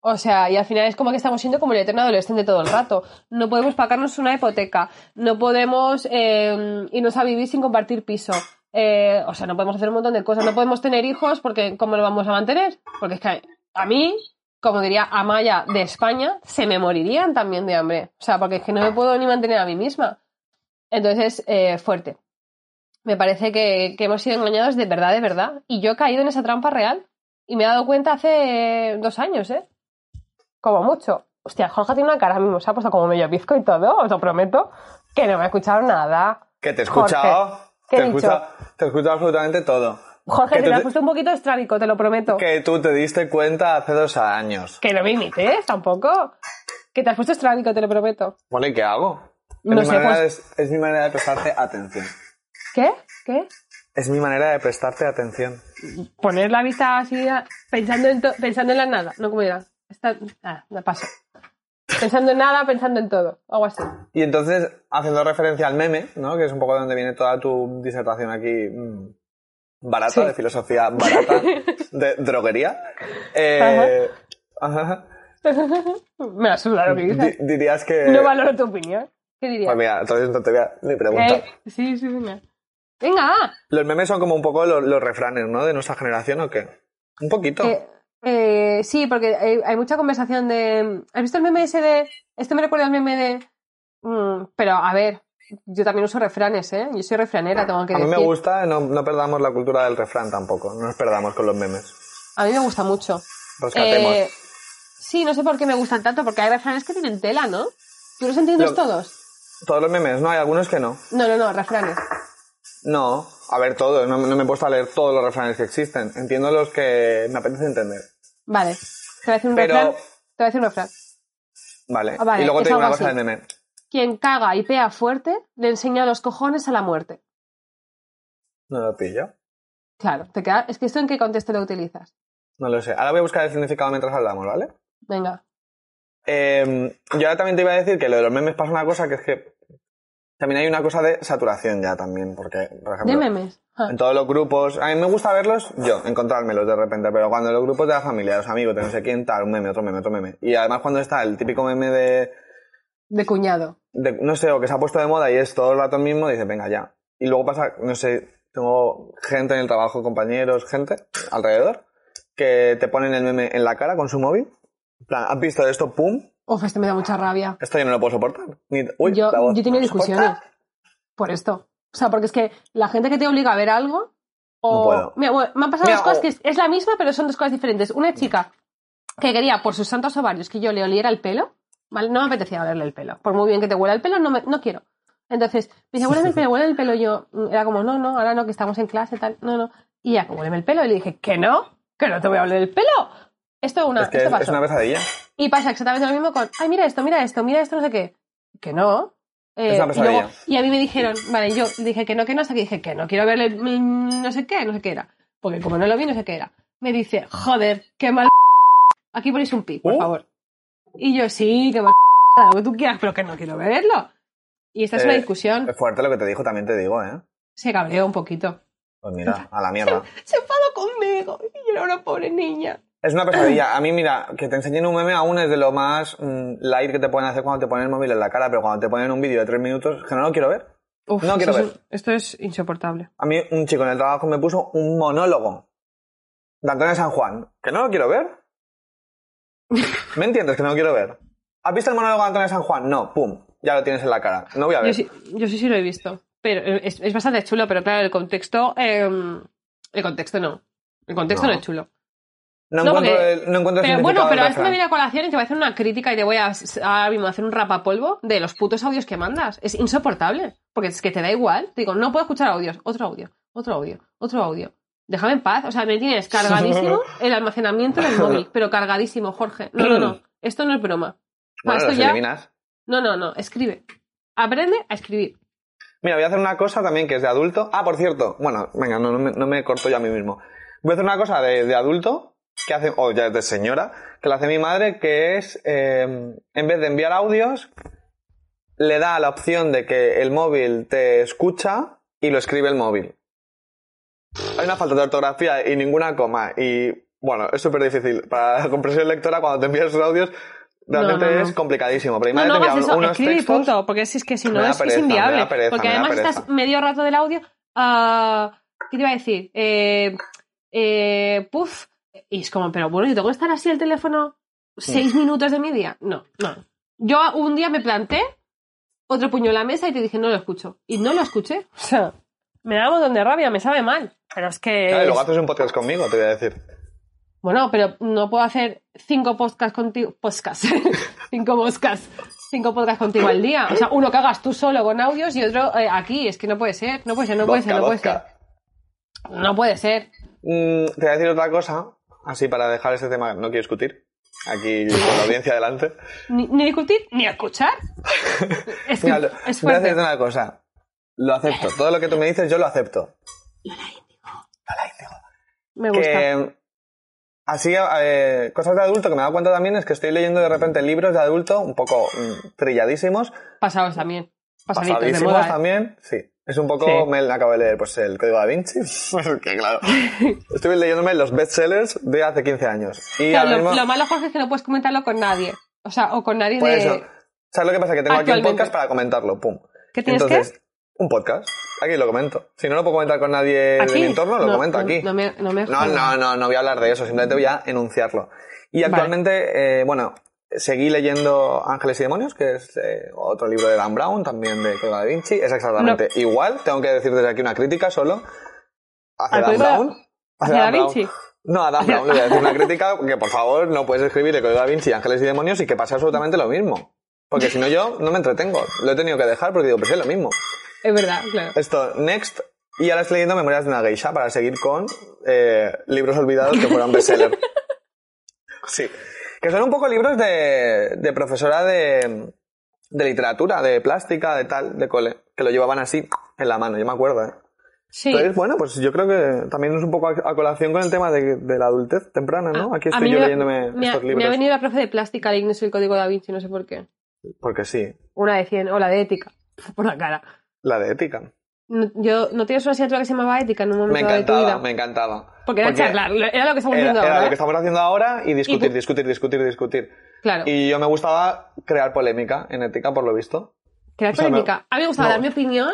O sea, y al final es como que estamos siendo como el eterno adolescente todo el rato. No podemos pagarnos una hipoteca, no podemos eh, irnos a vivir sin compartir piso. eh, o sea, no podemos hacer un montón de cosas. No podemos tener hijos porque ¿cómo lo vamos a mantener? Porque es que a mí, como diría Amaya de España, se me morirían también de hambre. O sea, porque es que no me puedo ni mantener a mí misma. Entonces, eh, fuerte. Me parece que, que hemos sido engañados de verdad, de verdad. Y yo he caído en esa trampa real. Y me he dado cuenta hace dos años, ¿eh? Como mucho. Hostia, Jorge tiene una cara mismo, se ha puesto como medio pizco y todo, os lo prometo, que no me ha escuchado nada. Que te he escuchado. Jorge, ¿qué te, he escuchado te he escuchado absolutamente todo. Jorge, Que te lo has te- puesto un poquito estrábico, te lo prometo. Que tú te diste cuenta hace dos años. Que no me imites tampoco. Que te has puesto estrábico, te lo prometo. Bueno, ¿y qué hago? No mi sé, pues- es mi manera de prestarte atención. ¿Qué? ¿Qué? Es mi manera de prestarte atención. Poner la vista así pensando en, pensando en la nada. No, como era. Está... Ah, me paso. Pensando en nada, pensando en todo. Algo así. Y entonces, haciendo referencia al meme, ¿no? Que es un poco de donde viene toda tu disertación aquí mm, barata, Sí. de filosofía barata, de droguería. eh, ajá. me la suda lo que Di- dices. dirías que... No valoro tu opinión. ¿Qué dirías? Pues mira, entonces no te voy a ni preguntar. Eh, sí, sí, venga. Venga. Los memes son como un poco los, los refranes, ¿no? De nuestra generación, ¿o qué? Un poquito. Eh, eh, sí, porque hay, hay mucha conversación de. ¿Has visto el meme ese de.? Este me recuerda al meme de. mm, pero a ver, yo también uso refranes, ¿eh? Yo soy refranera, tengo que a mí decir. me gusta, no, no perdamos la cultura del refrán tampoco. No nos perdamos con los memes. A mí me gusta mucho. Rescatemos. Eh, sí, no sé por qué me gustan tanto, porque hay refranes que tienen tela, ¿no? ¿Tú los entiendes Lo- todos? Todos los memes, no, hay algunos que no. No, no, no, refranes. No, a ver todos, no, no me he puesto a leer todos los refranes que existen. Entiendo los que me apetece entender. Vale. Te voy a decir un Pero- refrán. Te voy a decir un refrán. Vale. Ah, vale, y luego te digo una cosa así. del meme. Quien caga y pea fuerte le enseña los cojones a la muerte. No lo pillo. Claro, te queda... es que esto en qué contexto lo utilizas. No lo sé. Ahora voy a buscar el significado mientras hablamos, ¿vale? Venga. Eh, yo ahora también te iba a decir que lo de los memes pasa una cosa que es que también hay una cosa de saturación ya también, porque, por ejemplo, De memes. Ah. en todos los grupos, a mí me gusta verlos yo, encontrármelos de repente, pero cuando en los grupos de la familia, los amigos, de no sé quién, tal, un meme, otro meme, otro meme. Y además cuando está el típico meme de, De cuñado. de, no sé, o que se ha puesto de moda y es todo el rato el mismo, dices, venga, ya. Y luego pasa, no sé, tengo gente en el trabajo, compañeros, gente alrededor, que te ponen el meme en la cara con su móvil. En plan, ¿has visto esto? ¡Pum! Uf, este me da mucha rabia. Esto yo no lo puedo soportar. Ni- uy, yo, yo he tenido discusiones por esto. O sea, porque es que la gente que te obliga a ver algo. O... No puedo. Mira, bueno, me han pasado Mira, dos cosas o- que es, es la misma, pero son dos cosas diferentes. Una chica que quería, por sus santos ovarios, que yo le oliera el pelo. ¿vale? No me apetecía olerle el pelo. Por muy bien que te huela el pelo, no, me- no quiero. Entonces, me dice, huéleme el pelo, huéleme el pelo. Yo, mm, era como, no, no, ahora no, que estamos en clase, tal. No, no. Y ya, huéleme el pelo. Y le dije, que no, que no te voy a oler el pelo. Esto, una, Es que esto es, pasó. es una pesadilla. Y pasa exactamente lo mismo con, ay, mira esto, mira esto, mira esto, no sé qué. Que no. Eh, Es una y, pesadilla. luego- y a mí me dijeron, vale, yo dije que no, que no, hasta que dije que no quiero verle mm, no sé qué, no sé qué era. Porque como no lo vi, no sé qué era. Me dice, joder, qué mal. Aquí ponéis un pi, por Uh. favor. Y yo, sí, qué mal. Lo que tú quieras, pero que no quiero verlo. Y esta es una Eh, discusión. Es fuerte lo que te dijo, también te digo, ¿eh? Se cabreó un poquito. Pues mira, a la mierda. Se enfadó conmigo. Y yo era una pobre niña. Es una pesadilla. A mí, mira, que te enseñen un meme aún es de lo más mm, light que te pueden hacer cuando te ponen el móvil en la cara, pero cuando te ponen un vídeo de tres minutos, que no lo quiero ver. Uf, No quiero ver. es- esto es insoportable. A mí, un chico en el trabajo me puso un monólogo de Antonio San Juan, que no lo quiero ver. ¿Me entiendes? Que no lo quiero ver. ¿Has visto el monólogo de Antonio San Juan? No, pum, ya lo tienes en la cara. No voy a ver. Yo sí, yo sí, sí lo he visto. Pero es, es bastante chulo, pero claro, el contexto. eh, el contexto no. El contexto no, No. es chulo. No, No, encuentro, porque- el, no encuentro el Pero bueno, pero esto me viene a colación y te voy a hacer una crítica y te voy a ahora mismo hacer un rapapolvo de los putos audios que mandas. Es insoportable. Porque es que te da igual. Te digo, no puedo escuchar audios. Otro audio, otro audio, otro audio. Déjame en paz. O sea, me tienes cargadísimo el almacenamiento del móvil. Pero cargadísimo, Jorge. No, no, no. Esto no es broma. Bueno, esto ya- eliminas. No, no, no. Escribe. Aprende a escribir. Mira, voy a hacer una cosa también que es de adulto. Ah, por cierto, bueno, venga, no, no me, no me corto yo a mí mismo. Voy a hacer una cosa de, de adulto, que hace, o ya de señora, que la hace mi madre, que es, eh, en vez de enviar audios, le da la opción de que el móvil te escucha y lo escribe el móvil. Hay una falta de ortografía y ninguna coma. Y bueno, es súper difícil. Para la compresión lectora, cuando te envías los audios, realmente No, no, no. es complicadísimo. Pero mi madre te envía unos escribe y textos. punto, porque si es que si no es, es pereza, inviable. pereza, porque además estás medio rato del audio. ah, ¿qué te iba a decir? Eh, eh, puf. Y es como, pero bueno, ¿yo tengo que estar así el teléfono seis minutos de mi día? No, no. Yo un día me planté, otro puño en la mesa y te dije, no lo escucho. Y no lo escuché. O sea, me da un montón de rabia, me sabe mal. Pero es que... Claro, y luego haces un podcast conmigo, te voy a decir. Bueno, pero no puedo hacer cinco podcasts contigo. Podcasts. cinco podcasts. Cinco podcasts contigo al día. O sea, uno que hagas tú solo con audios y otro eh, aquí. Es que no puede ser. No puede ser, no puede ser, no puede ser. No puede ser. Mm, te voy a decir otra cosa, así para dejar este tema, no quiero discutir. Aquí con la audiencia delante. Ni, ni discutir ni escuchar. Es, que Mira, lo- es voy a decirte una cosa. Lo acepto. Todo lo que tú me dices, yo lo acepto. Me gusta. Que así, eh, cosas de adulto que me he dado cuenta también es que estoy leyendo de repente libros de adulto un poco mm, trilladísimos, Pasados también. Pasaditos de pasadísimos. ¿eh? también. Sí. Es un poco, Sí. me acabo de leer pues el Código da Vinci, que claro, estuve leyéndome los bestsellers de hace 15 años. Y Claro, lo, mismo, lo malo, Jorge, es que no puedes comentarlo con nadie. O sea, o con nadie por de... eso, ¿sabes lo que pasa? Que tengo aquí un podcast para comentarlo, pum. ¿Qué tienes Entonces, un podcast, aquí lo comento. Si no lo puedo comentar con nadie ¿Aquí? de mi entorno, lo No, comento no, aquí. no me- no me no, jodas. no, no, no voy a hablar de eso, simplemente voy a enunciarlo. Y actualmente, eh, bueno, seguí leyendo Ángeles y Demonios, que es eh, otro libro de Dan Brown, también de Código da Vinci. Es exactamente igual. Tengo que decir desde aquí una crítica solo. Hacia ¿Al Dan Brown. ¿Hacia Vinci? Brown. No, a Dan Brown le voy a decir una crítica que por favor no puedes escribir el Código da Vinci, Ángeles y Demonios y que pase absolutamente lo mismo. Porque si no yo no me entretengo. Lo he tenido que dejar porque digo, pues es lo mismo. Es verdad, claro. Esto, next. Y ahora estoy leyendo Memorias de una geisha para seguir con eh, libros olvidados que fueron bestseller. sí. Que son un poco libros de, de profesora de, de literatura, de plástica, de tal, de cole. Que lo llevaban así en la mano, yo me acuerdo, ¿eh? Sí. Entonces, bueno, pues yo creo que también es un poco a, colación con el tema de, de la adultez temprana, ¿no? Aquí estoy yo me- leyéndome me ha, estos me libros. ha venido la profe de plástica leyéndose el código da Vinci, no sé por qué. Porque sí, Una de 100, o la de ética. Por la cara. la de ética. Yo, ¿No tienes una asignatura que se llamaba ética en un momento Me dado de tu encantaba, vida? me encantaba. Porque era charlar, era lo que estamos Era, haciendo era ahora. lo ¿eh? que estamos haciendo ahora y discutir, discutir, discutir, discutir. Claro. Y yo me gustaba crear polémica en ética, por lo visto. Crear o sea, polémica. A mí me gustaba no. dar mi opinión,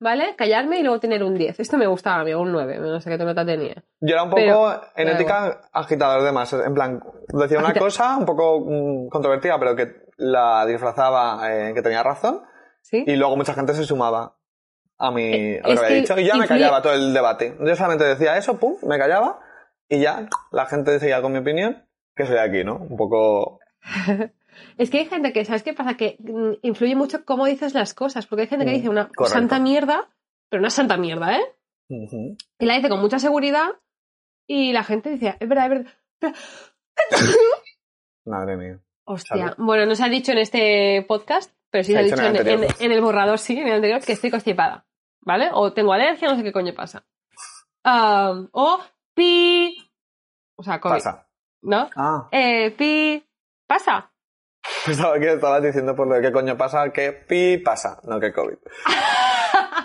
¿vale? Callarme y luego tener un 10. Esto me gustaba, amigo, un 9. No sé qué nota tenía. Yo era un poco, Pero, en ética, agitador de masas. En plan, decía una cosa un poco mm, controvertida, pero que la disfrazaba eh, que tenía razón. ¿Sí? Y luego mucha gente se sumaba a, mi, Eh, a lo que había dicho. Y yo me callaba todo el debate. Yo solamente decía eso, pum, me callaba. Y ya, la gente seguía con mi opinión, que soy aquí, ¿no? Un poco... Es que hay gente que, ¿sabes qué pasa? Que mm, influye mucho cómo dices las cosas. Porque hay gente que Mm, dice una correcto. santa mierda, pero una santa mierda, ¿eh? Y la dice con mucha seguridad y la gente dice, es verdad, es verdad. Pero- Madre mía. Hostia. Salud. Bueno, no se ha dicho en este podcast, pero sí se ha dicho en, el anterior. en- en el borrador, sí, en el anterior, que estoy constipada. ¿Vale? O tengo alergia, no sé qué coño pasa. O pi. O sea, COVID. Pasa. ¿No? Ah, Eh, pi. Pasa. pensaba que estabas diciendo por lo de qué coño pasa, que pi pasa, no que COVID.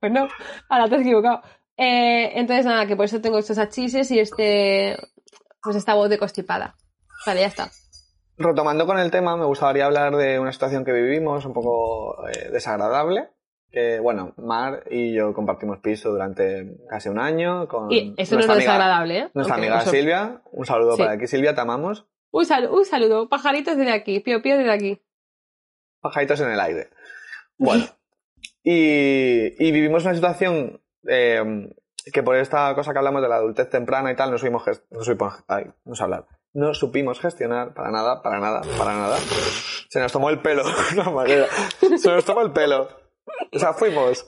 Pues no, ahora te has equivocado. Eh, entonces, nada, que por eso tengo estos achises y este. Pues esta voz de constipada. Vale, ya está. Retomando con el tema, me gustaría hablar de una situación que vivimos un poco eh, desagradable. Que, bueno, Mar y yo compartimos piso durante casi un año con Y eso no es desagradable, ¿eh? nuestra amiga eso- Silvia. Un saludo Sí. para aquí, Silvia, te amamos. Un, sal- un saludo, pajaritos desde aquí, pío pío desde aquí. Pajaritos en el aire. Bueno, y, y vivimos una situación eh, que por esta cosa que hablamos de la adultez temprana y tal, no supimos, no supimos, ay, no sé hablar, no supimos gestionar para nada, para nada, para nada. Se nos tomó el pelo una manera. Se nos tomó el pelo. O sea, fuimos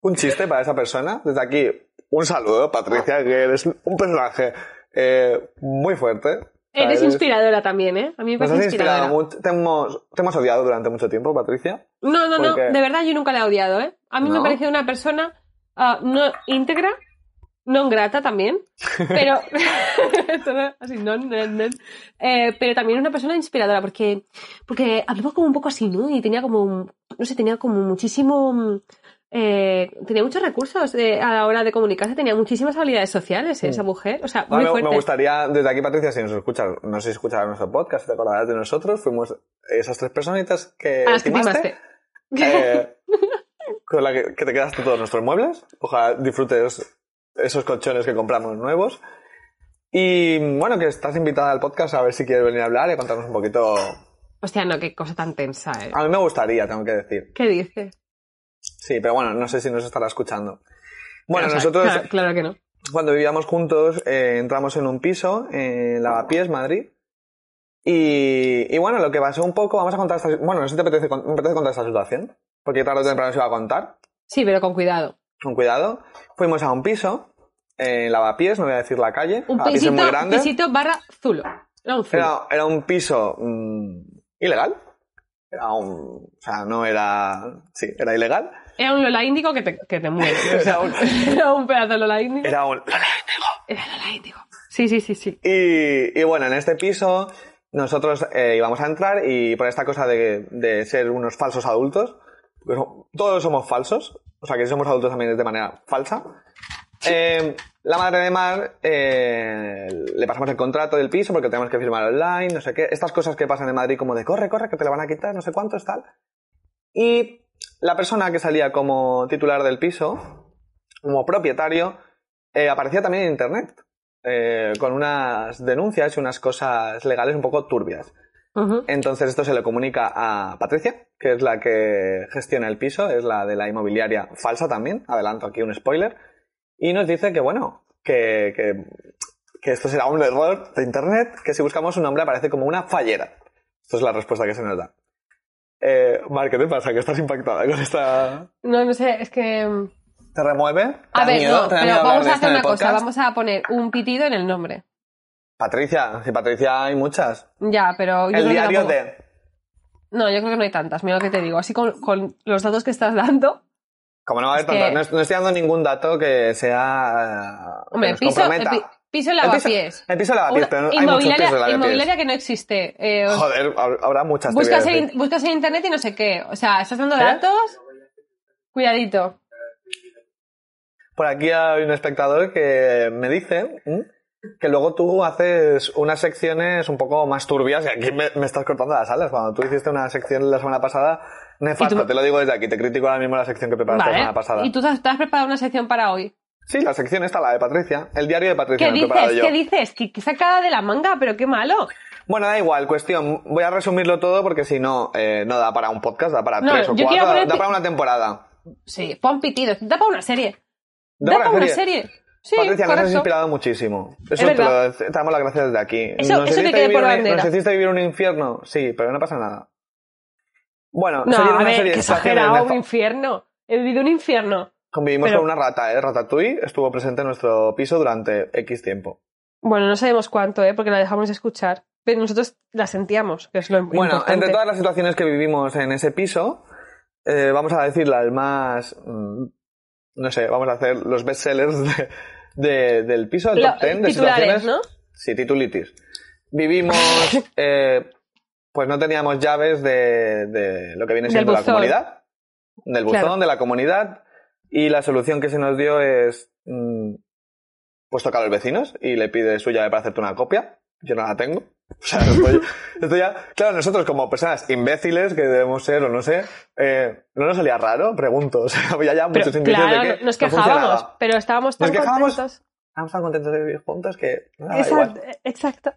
un chiste para esa persona. Desde aquí, un saludo, Patricia, que eres un personaje eh, muy fuerte. Eres inspiradora también, ¿eh? A mí me Nos parece has inspiradora. mucho. Te hemos, te hemos odiado durante mucho tiempo, Patricia. No, no, no, Porque- de verdad yo nunca la he odiado, ¿eh? A mí me ¿No? parece una persona ah, no íntegra, no grata también, pero así, no, no, no. Eh, pero también una persona inspiradora porque porque hablaba como un poco así, ¿no? Y tenía como no sé, tenía como muchísimo mm, eh, tenía muchos recursos de- a la hora de comunicarse, tenía muchísimas habilidades sociales, ¿eh? esa mujer, o sea, muy fuerte. me gustaría, desde aquí, Patricia, si nos escuchas, no sé si escucharás nuestro podcast, te acordarás de nosotros, fuimos esas tres personitas que a que estimaste, timaste. eh, con la que, que te quedaste todos nuestros muebles. Ojalá disfrutes esos colchones que compramos nuevos. Y bueno, que estás invitada al podcast a ver si quieres venir a hablar y contarnos un poquito. Hostia, no, qué cosa tan tensa, ¿eh? A mí me gustaría, tengo que decir. ¿Qué dices? Sí, pero bueno, no sé si nos estará escuchando. Bueno, O sea, nosotros Claro, claro que no. cuando vivíamos juntos eh, entramos en un piso en Lavapiés, Madrid. Y, y bueno, lo que pasó un poco, vamos a contar esta Bueno, no sé si te apetece, me apetece contar esta situación, porque tarde o temprano se iba a contar. Sí, pero con cuidado. Con cuidado. Fuimos a un piso en Lavapiés, no voy a decir la calle. Un pisito, muy grande. pisito barra zulo. Era un zulo. Era, era un piso mm, ilegal. Era un. O sea, no era. Sí, era ilegal. Era un Lola Índigo que te, que te muere. O sea, Era un- era un pedazo de Lola Índigo. Era un. Era Lola Índigo. Sí, sí, sí, sí. Y, y bueno, en este piso nosotros eh, íbamos a entrar y por esta cosa de, de ser unos falsos adultos, porque so- todos somos falsos, o sea que somos adultos también de manera falsa. eh, la madre de Mar eh, le pasamos el contrato del piso porque tenemos que firmar online, no sé qué, estas cosas que pasan en Madrid como de corre, corre, que te lo van a quitar, no sé cuántos, tal. Y la persona que salía como titular del piso, como propietario, eh, aparecía también en internet con unas denuncias y unas cosas legales un poco turbias. Entonces esto se le comunica a Patricia, que es la que gestiona el piso, es la de la inmobiliaria falsa también, adelanto aquí un spoiler, y nos dice que bueno, que, que, que esto será un error de internet, que si buscamos un nombre aparece como una fallera. Esto es la respuesta que se nos da. Eh, Mar, ¿qué te pasa? Que estás impactada con esta... No, no sé, es que... mm, ¿Te remueve? ¿Te A ver, miedo? no, ¿Te da pero vamos a hacer una cosa, podcast? vamos a poner un pitido en el nombre. Patricia, si Patricia hay muchas. Ya, pero yo el creo que diario tampoco- de... No, yo creo que no hay tantas, mira lo que te digo. Así con, con los datos que estás dando. Como no va a haber que- tantas, no, no estoy dando ningún dato que sea... que Hombre, nos piso, el comprometa. pi- piso en El piso- lavapiés. El piso lavapiés, pero hay muchos inmobiliaria, pisos lavapiés. inmobiliaria que no existe. Eh, os- Joder, hab- habrá muchas. buscas, en, buscas en internet y no sé qué. O sea, estás dando ¿Eh? datos. Cuidadito. Por aquí hay un espectador que me dice. Que luego tú haces unas secciones un poco más turbias y aquí me, me estás cortando las alas. Cuando tú hiciste una sección la semana pasada, nefasta, tú- te lo digo desde aquí, te critico ahora mismo la sección que preparaste la Vale. semana pasada. Y tú te has, preparado una sección para hoy. Sí, la sección está, la de Patricia, el diario de Patricia ¿Qué me he dices? yo. ¿Qué dices? ¿Que que sacada de la manga? Pero qué malo. Bueno, da igual, cuestión. Voy a resumirlo todo porque si no, eh, no da para un podcast, da para No, tres o cuatro, da pi- para una temporada. Sí, pon pitidos. Da para una serie. Da Da para para una serie. Sí, Patricia, nos has inspirado muchísimo. Eso te, verdad. lo, te damos las gracias desde aquí. Eso- ¿Nos eso hiciste vivir por un-. ¿Nos hiciste vivir un infierno? Sí, pero no pasa nada. Bueno, No, se viene a una ver, serie que exagerado, un infierno. He vivido un infierno. Convivimos pero- con una rata, ¿eh? Ratatouille estuvo presente en nuestro piso durante X tiempo. Bueno, no sabemos cuánto, ¿eh? Porque la dejamos de escuchar. Pero nosotros la sentíamos, que es lo Bueno, importante. entre todas las situaciones que vivimos en ese piso, eh, vamos a decir las más. mm, no sé, vamos a hacer los bestsellers de, de- del piso, el Lo- top 10 de situaciones. ¿no? Sí, titulitis. Vivimos. eh, pues no teníamos llaves de, de lo que viene Del siendo la comunidad. Del buzón, Claro. de la comunidad. Y la solución que se nos dio es. mm, pues tocar a los vecinos y le pide su llave para hacerte una copia. Yo no la tengo. O sea, estoy, estoy ya. Claro, nosotros como personas imbéciles que debemos ser o no sé, eh, ¿no nos salía raro? Pregunto. O sea, había ya Pero, muchos indicios claro, de que nos no quejábamos, pero estábamos tan Nos quejábamos contentos. Estábamos tan contentos de vivir juntos que no daba igual. Exacto, exacto.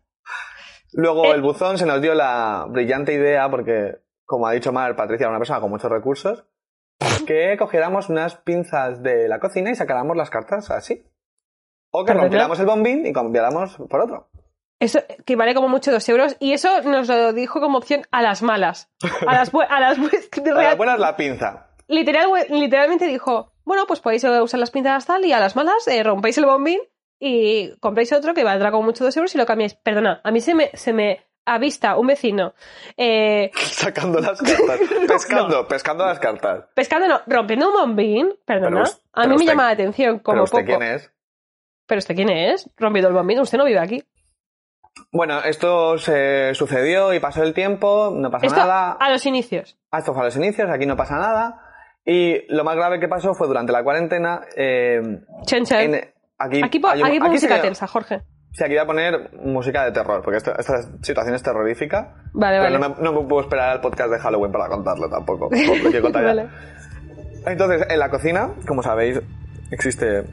Luego Eh. el buzón se nos dio la brillante idea, porque, como ha dicho Mar, Patricia era una persona con muchos recursos, que cogiéramos unas pinzas de la cocina y sacáramos las cartas así. O que rompiéramos el bombín y cambiáramos por otro. Eso que vale como mucho dos euros y eso nos lo dijo como opción a las malas. A las, bu- a las bu- A real- las buenas la pinza. literal, literalmente dijo, bueno, pues podéis eh, usar las pinzas tal y a las malas eh, rompéis el bombín y compráis otro que valdrá como mucho dos euros y lo cambiáis. Perdona, a mí se me, se me avista un vecino eh, Sacando las cartas. pescando, pescando las cartas. pescando, no, rompiendo un bombín, perdona. Pero a mí me usted- llama la atención como Pero usted poco. quién es. ¿Pero usted quién es? Rompiendo el bombín, usted no vive aquí. Bueno, esto se sucedió y pasó el tiempo, no pasa Esto nada. a los inicios. Ah, esto fue a los inicios, aquí no pasa nada. Y lo más grave que pasó fue durante la cuarentena. eh, Chen, chen. en- aquí, aquí po- un- aquí música tensa, Jorge. Sí, aquí voy a poner música de terror, porque esta, esta situación es terrorífica. Vale, pero vale. no me, no me puedo esperar al podcast de Halloween para contarlo tampoco. Contar. Vale. Entonces, en la cocina, como sabéis, existe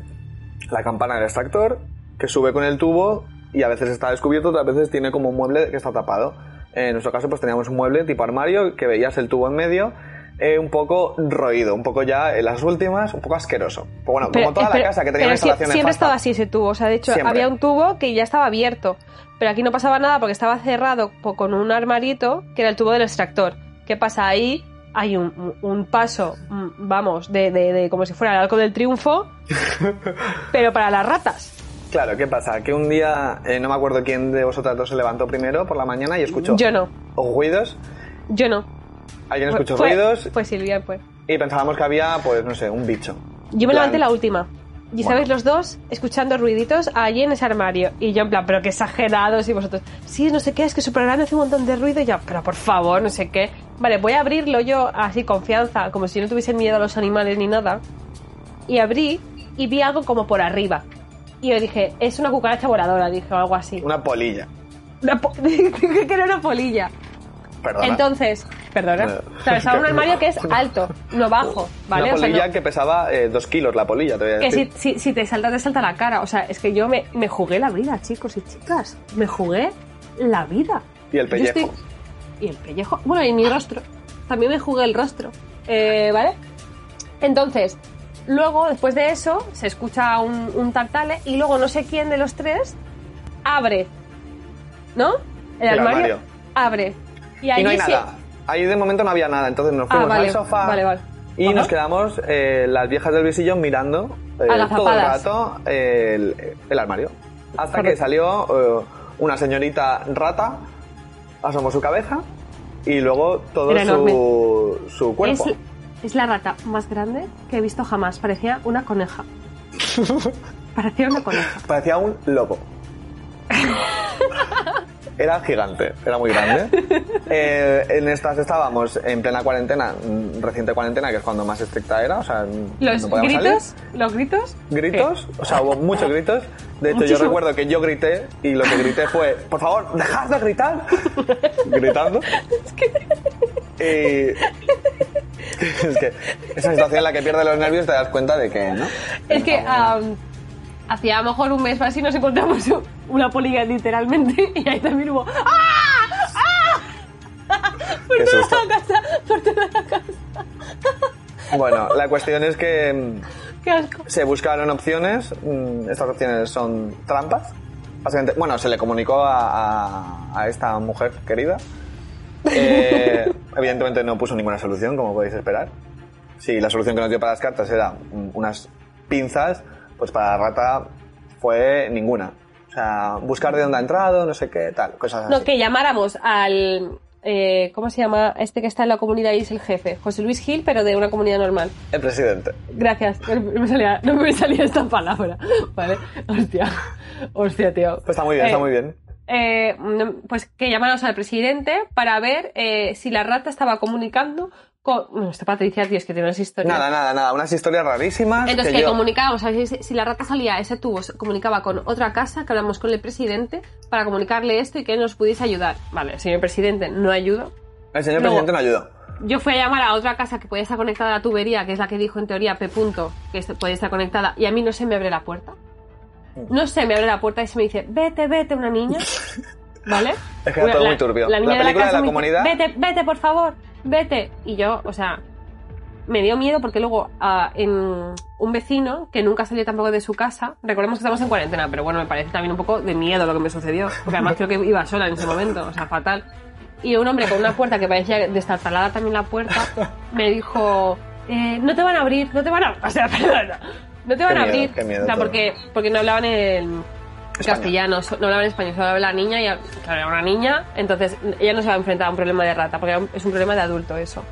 la campana del extractor que sube con el tubo y a veces está descubierto, otras veces tiene como un mueble que está tapado. En nuestro caso, pues teníamos un mueble tipo armario que veías el tubo en medio, eh, un poco roído, un poco ya en las últimas, un poco asqueroso. Pues bueno, Pero- como toda pero- la casa que tenía pero sie- instalaciones siempre estaba así ese tubo. O sea, de hecho, Siempre. había un tubo que ya estaba abierto. Pero aquí no pasaba nada porque estaba cerrado con un armarito que era el tubo del extractor. ¿Qué pasa ahí? Hay un, un paso, mm, vamos, de, de- de como si fuera el arco del triunfo, pero para las ratas. Claro, ¿qué pasa? Que un día, eh, no me acuerdo quién de vosotras dos se levantó primero por la mañana y escuchó Yo no, ruidos. yo no. Alguien escuchó fue- ruidos Fue Silvia, pues. y pensábamos que había, pues no sé, un bicho. Yo me Plan- levanté la última. Y Bueno. estabais los dos escuchando ruiditos allí en ese armario. Y yo en plan, pero qué exagerados. Y vosotros, sí, no sé qué, es que su programa hace un montón de ruido. Y yo, pero por favor, no sé qué. Vale, voy a abrirlo yo así, confianza, como si yo no tuviese miedo a los animales ni nada. Y abrí y vi algo como por arriba. Y yo dije, es una cucaracha voladora, dije, o algo así. Una polilla. Una po- Dije que era una polilla. Perdona. Entonces, perdona. No. Un armario que es alto, no bajo, ¿vale? Una O sea, polilla no- que pesaba eh, dos kilos, la polilla, te voy a que si, si, si te salta, te salta la cara. O sea, es que yo me, me jugué la vida, chicos y chicas. Me jugué la vida. Y el pellejo. estoy- Y el pellejo. Bueno, y mi rostro. También me jugué el rostro. Eh, ¿Vale? Entonces, luego, después de eso, se escucha un, un tartale y luego no sé quién de los tres abre. ¿No? El, El armario, armario. abre. Y, Y no hay se- nada. Ahí de momento no había nada, entonces nos Ah, fuimos vale, al sofá vale, vale. y Ajá. nos quedamos eh, las viejas del visillo mirando eh, todo el rato el, el armario. Hasta que salió eh, una señorita rata, asomó su cabeza y luego todo Era su, su cuerpo. Es, es la rata más grande que he visto jamás. Parecía una coneja. Parecía una coneja. Parecía un lobo. Era gigante, era muy grande. Eh, en estas estábamos en plena cuarentena, mm, reciente cuarentena, que es cuando más estricta era, o sea, Los no salir. gritos, los gritos. gritos, o sea, hubo muchos gritos. De hecho, yo recuerdo que yo grité y lo que grité fue, por favor, dejad de gritar. Gritando. Y... es que esa situación en la que pierdes los nervios te das cuenta de que, ¿no? Es que am, hacía a lo mejor un mes o así nos encontramos una polilla literalmente y ahí también hubo ¡Ah! ¡Ah! Por Qué toda susto. la casa, por toda la casa. Bueno, la cuestión es que mm, Qué asco. se buscaron opciones. mm, Estas opciones son trampas. Básicamente, bueno, se le comunicó a, a- a esta mujer querida. Eh, evidentemente no puso ninguna solución, como podéis esperar. Si la solución que nos dio para las cartas era unas pinzas, pues para la rata fue ninguna. O sea, buscar de dónde ha entrado, no sé qué, tal, cosas así. No, que llamáramos al. eh, ¿Cómo se llama? Este que está en la comunidad y es el jefe. José Luis Gil, pero de una comunidad normal. El presidente. Gracias. No me salía, no me salía esta palabra. Vale. Hostia. Hostia, tío. Pues está muy bien, Eh, está muy bien. Eh, pues que llamáramos al presidente para ver eh, si la rata estaba comunicando con. Bueno, esta Patricia, tío, es que tiene unas historias. Nada, nada, nada. Unas historias rarísimas. Entonces, que que yo- comunicábamos, a ver si, si la rata salía, ese tubo comunicaba con otra casa, que hablamos con el presidente para comunicarle esto y que él nos pudiese ayudar. Vale, el señor presidente no ayudó. El señor Luego- presidente no ayudó. Yo fui a llamar a otra casa que podía estar conectada a la tubería, que es la que dijo en teoría P. Punto, que podía estar conectada, y a mí no se me abre la puerta. No se me abre la puerta y se me dice, vete, vete, una niña. ¿Vale? Es que era todo la- muy turbio. La, niña La película de la comunidad- Vete, vete, por favor, vete. Y yo, o sea, me dio miedo porque luego en un vecino que nunca salió tampoco de su casa, recordemos que estamos en cuarentena, pero bueno, me parece también un poco de miedo lo que me sucedió, porque además creo que iba sola en ese momento, o sea, fatal. Y un hombre con una puerta que parecía destartalada también la puerta, me dijo, eh, no te van a abrir, no te van a... O sea, perdona, no te van Qué a miedo, abrir. qué miedo o sea, porque, porque no hablaban en castellano, no hablaban español, solo hablaba la niña y claro, era una niña, entonces ella no se va a enfrentar a un problema de rata, porque es un problema de adulto eso,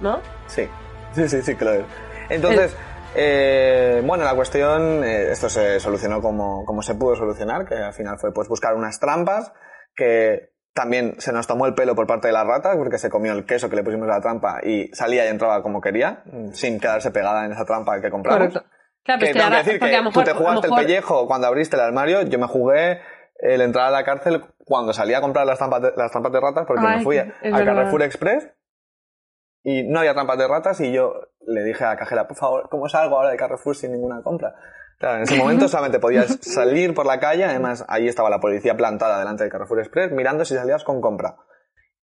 ¿no? Sí, sí, sí, sí, es. Entonces, eh, bueno, la cuestión, eh, esto se solucionó como, como se pudo solucionar, que al final fue pues buscar unas trampas, que también se nos tomó el pelo por parte de las ratas, porque se comió el queso que le pusimos a la trampa y salía y entraba como quería, sin quedarse pegada en esa trampa que compramos. Claro, pero Que tengo que decir que a mejor- tú te a jugaste mejor- el pellejo cuando abriste el armario, yo me jugué el entrar a la cárcel cuando salí a comprar las trampas de, las trampas de ratas porque Ay, me fui al verdad. Carrefour Express y no había trampas de ratas y yo le dije a la cajera, por favor, ¿cómo salgo ahora de Carrefour sin ninguna compra? Claro, en ese momento solamente podías salir por la calle, además ahí estaba la policía plantada delante de Carrefour Express mirando si salías con compra.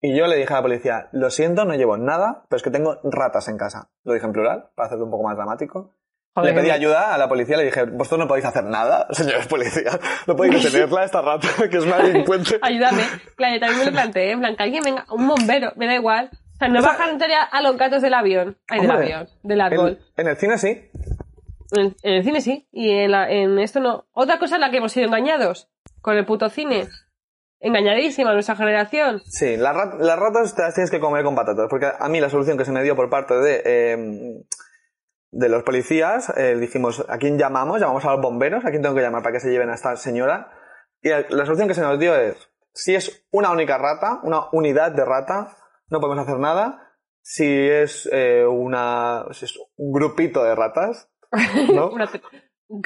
Y yo le dije a la policía, lo siento, no llevo nada, pero es que tengo ratas en casa. Lo dije en plural, para hacerlo un poco más dramático. Joder. Le pedí ayuda a la policía, le dije, vosotros no podéis hacer nada, señores policías, no podéis detenerla esta rata, que es una delincuente. Ayúdame. Claro, yo también me lo planteé, en plan, que alguien venga, un bombero, me da igual. O sea, no bajar en teoría a los gatos del avión. Ay, del avión, del árbol. En, en el cine sí, En, en el cine sí, y en, la- en esto no. Otra cosa en la que hemos sido engañados, con el puto cine. Engañadísima nuestra generación. Sí, las, rat- las ratas te las tienes que comer con patatas, porque a mí la solución que se me dio por parte de, eh, de los policías, eh, dijimos, ¿a quién llamamos? Llamamos a los bomberos, ¿a quién tengo que llamar para que se lleven a esta señora? Y la solución que se nos dio es, si es una única rata, una unidad de rata, no podemos hacer nada. Si es, eh, una, si es un grupito de ratas, ¿no?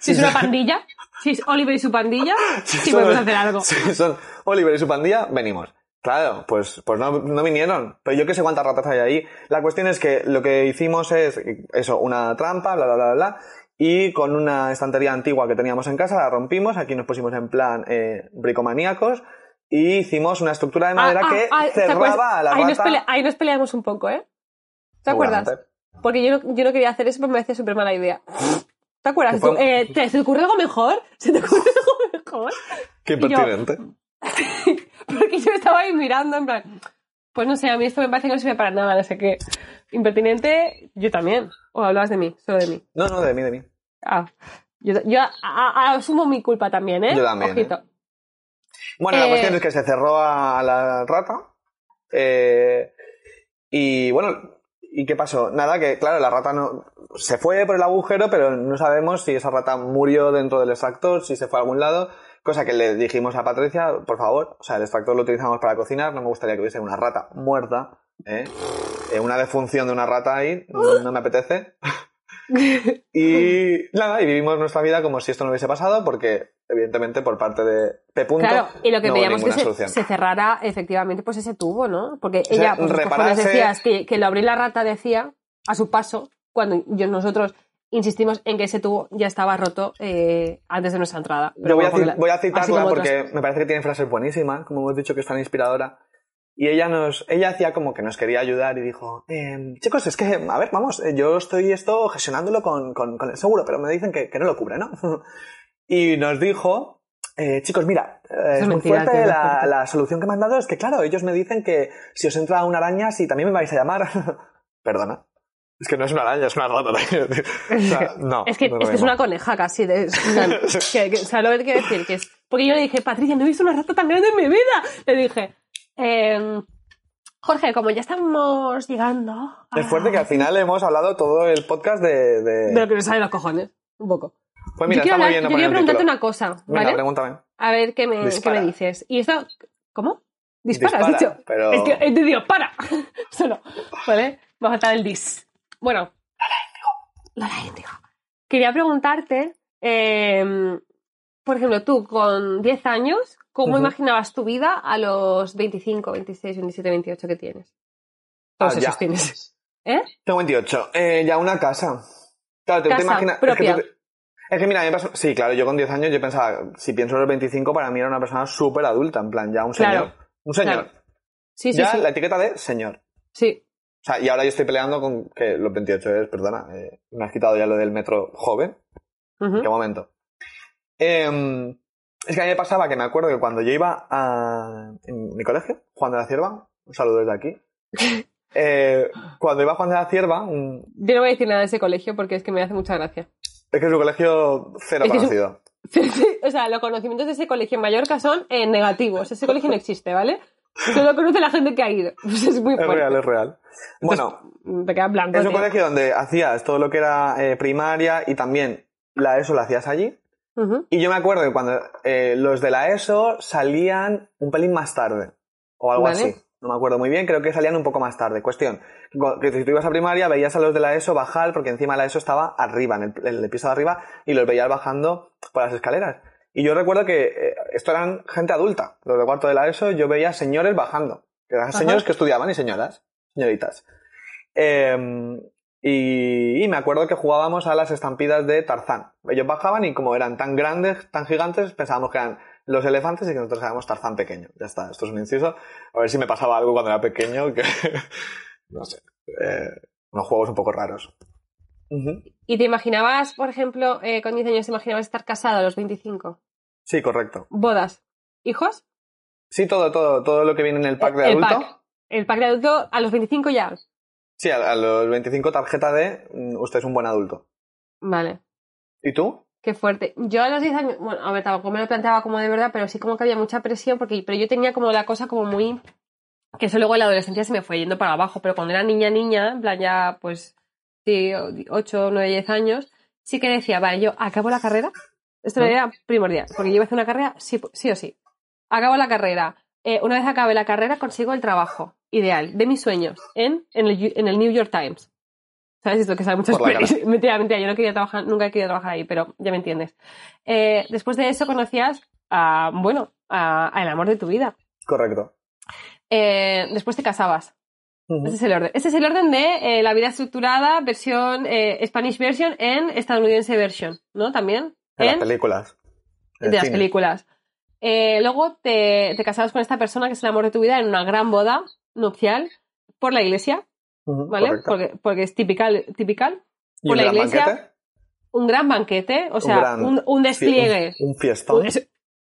Si es una pandilla, si es Oliver y su pandilla, sí son- podemos hacer algo. Si son Oliver y su pandilla, venimos. Claro, pues, pues no, no vinieron. Pero yo qué sé cuántas ratas hay ahí. La cuestión es que lo que hicimos es eso, una trampa, bla, bla, bla, bla. Y con una estantería antigua que teníamos en casa, la rompimos. Aquí nos pusimos en plan eh, bricomaníacos. Y hicimos una estructura de madera Ah, ah, que ah, cerraba a la ahí Nos pelea- ahí nos peleamos un poco, ¿eh? ¿Te acuerdas? Porque yo no, yo no quería hacer eso, pero me parecía súper mala idea. ¿Te acuerdas? Fue- eh, ¿te, ¿Se te ocurre algo mejor? ¿Se te ocurre algo mejor? Qué Y yo- Porque yo estaba ahí mirando, en plan, pues no sé, a mí esto me parece que no sirve para nada, no sé qué. Impertinente, yo también. O hablabas de mí, solo de mí. No, no, de mí, de mí. Ah, yo, yo a- a- asumo mi culpa también, ¿eh? Yo también, Ojito. Bueno, la Eh, cuestión es que se cerró a la rata. eh, y bueno, ¿y qué pasó? Nada, que claro, la rata no se fue por el agujero, pero no sabemos si esa rata murió dentro del extractor, si se fue a algún lado. Cosa que le dijimos a Patricia, por favor, o sea, el extractor lo utilizamos para cocinar, no me gustaría que hubiese una rata muerta, ¿eh? Eh, una defunción de una rata ahí, no, no me apetece. y nada, y vivimos nuestra vida como si esto no hubiese pasado, porque evidentemente por parte de P. Claro, y lo que no veíamos que se, cerrara efectivamente pues ese tubo, ¿no? Porque sea, ella, cojones repararse- decías que, que lo abrí la rata decía a su paso, cuando yo, nosotros insistimos en que ese tubo ya estaba roto eh, antes de nuestra entrada. Yo voy a, bueno, ci- porque voy a así citarla porque otras. me parece que tiene frases buenísimas, como hemos dicho que es tan inspiradora. Y ella nos, ella hacía como que nos quería ayudar y dijo, "Em, chicos, es que, a ver, vamos, eh, yo estoy esto gestionándolo con, con, con el seguro, pero me dicen que, que no lo cubre, ¿no? y nos dijo, eh, chicos, mira, eh, es, es muy mentira, fuerte, la, la solución que me han dado es que, claro, ellos me dicen que si os entra una araña, si también me vais a llamar. Perdona. Es que no es una araña, es una rata. o sea, no. Es que, no es, que una coneja casi. De, una- que, que, ¿Sabes lo que quiero decir? Que es, porque yo le dije, Patricia, no he visto una rata tan grande en mi vida. Le dije, em, Jorge, como ya estamos llegando. a- Es fuerte que al final hemos hablado todo el podcast de... de- De lo que nos sale los cojones. Un poco. Pues mira, yo quiero, hablar- yo quiero preguntarte una cosa, Venga, ¿vale? pregúntame. A ver qué me, qué Dispara. me dices. Y esto, ¿cómo? Dispara, has dicho. pero- Es que he entendido, para. Solo, ¿vale? Va a faltar el dis. Bueno. Lola Índigo. Quería preguntarte, eh, por ejemplo, tú con 10 años, ¿cómo Ujú. imaginabas tu vida a los 25, 26, 27, 28 que tienes? Todos Ah, esos ya. tienes. ¿Eh? Tengo 28. Eh, ya una casa. Claro, te, te Casa imaginas... Es que, propia. tú te- es que mira, a mí me pasó... Sí, claro, yo con 10 años yo pensaba, si pienso en los 25, para mí era una persona súper adulta, en plan, ya un señor. Claro, un señor. claro. Sí, sí, ya sí. la etiqueta de señor. Sí. Sea, y ahora yo estoy peleando con que los 28 es, perdona, eh, me has quitado ya lo del metro joven. Ujú. ¿Qué momento? Em, es que a mí me pasaba que me acuerdo que cuando yo iba a en mi colegio, Juan de la Cierva, un saludo desde aquí. eh, cuando iba Juan de la Cierva, un- Yo no voy a decir nada de ese colegio porque es que me hace mucha gracia. es que es un colegio cero Es un- conocido. Sí, sí, o sea, los conocimientos de ese colegio en Mallorca son eh, negativos. Ese colegio no existe, ¿vale? Solo conoce la gente que ha ido. Pues es muy Es fuerte. real, es real. Bueno, Entonces, te quedas blanco. es un tío. colegio donde hacías todo lo que era eh, primaria y también la ESO la hacías allí. Ujú. Y yo me acuerdo que cuando eh, los de la ESO salían un pelín más tarde. O algo Vale. así. No me acuerdo muy bien, creo que salían un poco más tarde. Cuestión, que si tú ibas a primaria veías a los de la ESO bajar porque encima la ESO estaba arriba, en el, en el piso de arriba, y los veías bajando por las escaleras. Y yo recuerdo que eh, esto eran gente adulta. Los de cuarto de la ESO yo veía señores bajando. Que eran señores que estudiaban y señoras, señoritas. Eh, y, y me acuerdo que jugábamos a las estampidas de Tarzán. Ellos bajaban y como eran tan grandes, tan gigantes, pensábamos que eran los elefantes y que nosotros éramos Tarzán pequeño. Ya está, esto es un inciso. A ver si me pasaba algo cuando era pequeño, que no sé, eh, unos juegos un poco raros. ¿Y te imaginabas, por ejemplo, eh, con 10 años, te imaginabas estar casado a los 25? Sí, correcto. ¿Bodas? ¿Hijos? Sí, todo, todo, todo lo que viene en el pack de el adulto. pack. El pack de adulto a los 25 ya. Sí, a, a los 25 tarjeta de mm, usted es un buen adulto. Vale. ¿Y tú? Qué fuerte. Yo a los 10 años, bueno, a ver, tampoco me lo planteaba como de verdad, pero sí como que había mucha presión, porque, pero yo tenía como la cosa como muy, que eso luego en la adolescencia se me fue yendo para abajo, pero cuando era niña, niña, en plan ya, pues, sí, 8, 9, 10 años, sí que decía, vale, yo acabo la carrera, esto ¿Mm? era primordial, porque yo iba a hacer una carrera sí, sí o sí. Acabo la carrera. Eh, una vez acabe la carrera consigo el trabajo ideal de mis sueños en, en, el, en el New York Times. ¿Sabes? Esto que la pelis. Mentira, mentira, yo no quería trabajar, nunca he querido trabajar ahí, pero ya me entiendes. Eh, después de eso conocías a, bueno, a, a el amor de tu vida. Correcto. Eh, después te casabas. Ujú. Ese es el orden. Ese es el orden de eh, la vida estructurada, versión eh, Spanish version en estadounidense version, ¿no? También. En las películas. De las cine. películas. Eh, luego te, te casabas con esta persona que es el amor de tu vida en una gran boda nupcial por la iglesia, ¿vale? Porque, porque es typical. ¿Y por un la gran iglesia, banquete? Un gran banquete, o sea, gran un, un despliegue. Un, un fiestón.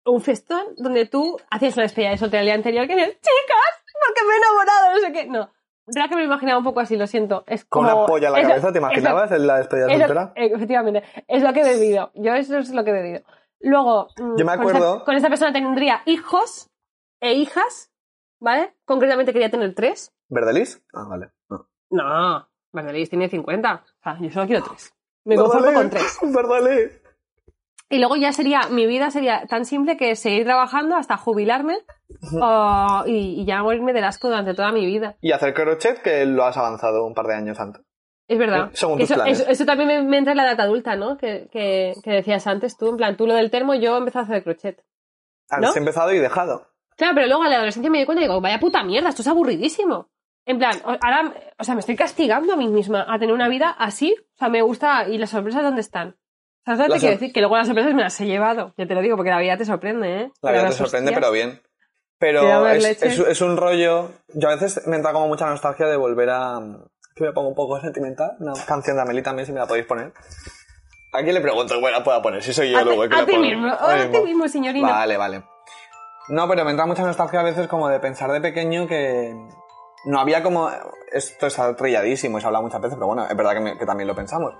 Un, festón donde tú hacías la despedida de soltera el día anterior que dices, chicas, porque me he enamorado, no sé qué. No, que me lo imaginaba un poco así, lo siento. Es Con como, una polla en la lo- cabeza, ¿te lo- imaginabas en la despedida soltera? eh, efectivamente, es lo que he bebido. Yo eso es lo que he bebido. Luego, mm, Yo me con esa- acuerdo- Con esa, persona tendría hijos e hijas, ¿vale? Concretamente quería tener tres. ¿Verdelis? Ah, vale. No. No, Mardelis tiene 50. O sea, yo solo quiero tres. Me conformo con tres. Verdelis. Y luego ya sería, mi vida sería tan simple que seguir trabajando hasta jubilarme o- y, y ya morirme del asco durante toda mi vida. Y hacer crochet, que lo has avanzado un par de años antes. Es verdad. Eh, según tus eso, planes. eso- eso también me, me entra en la edad adulta, ¿no? Que, que, que decías antes tú. En plan, tú lo del termo, yo he empezado a hacer crochet. Has ¿No? empezado y dejado. Claro, pero luego a la adolescencia me di cuenta y digo, vaya puta mierda, esto es aburridísimo. En plan, ahora, o sea, me estoy castigando a mí misma a tener una vida así. O sea, me gusta. ¿Y las sorpresas dónde están? ¿Sabes lo que te quiero sor- decir? Que luego las sorpresas me las he llevado. Ya te lo digo, porque la vida te sorprende, ¿eh? La vida te sorprende, hostias- pero bien. Te Pero es, es- es un rollo. Yo a veces me entra como mucha nostalgia de volver a. Que me pongo un poco sentimental. Una canción de Amelie también, si me la podéis poner. ¿A quién le pregunto que la pueda poner? Si soy yo A luego el que a ti mismo, A ti mismo, señorina. Vale, vale. No, pero me entra mucha nostalgia a veces como de pensar de pequeño que no había como... Esto está trilladísimo y se habla muchas veces, pero bueno, es verdad que, me- que también lo pensamos.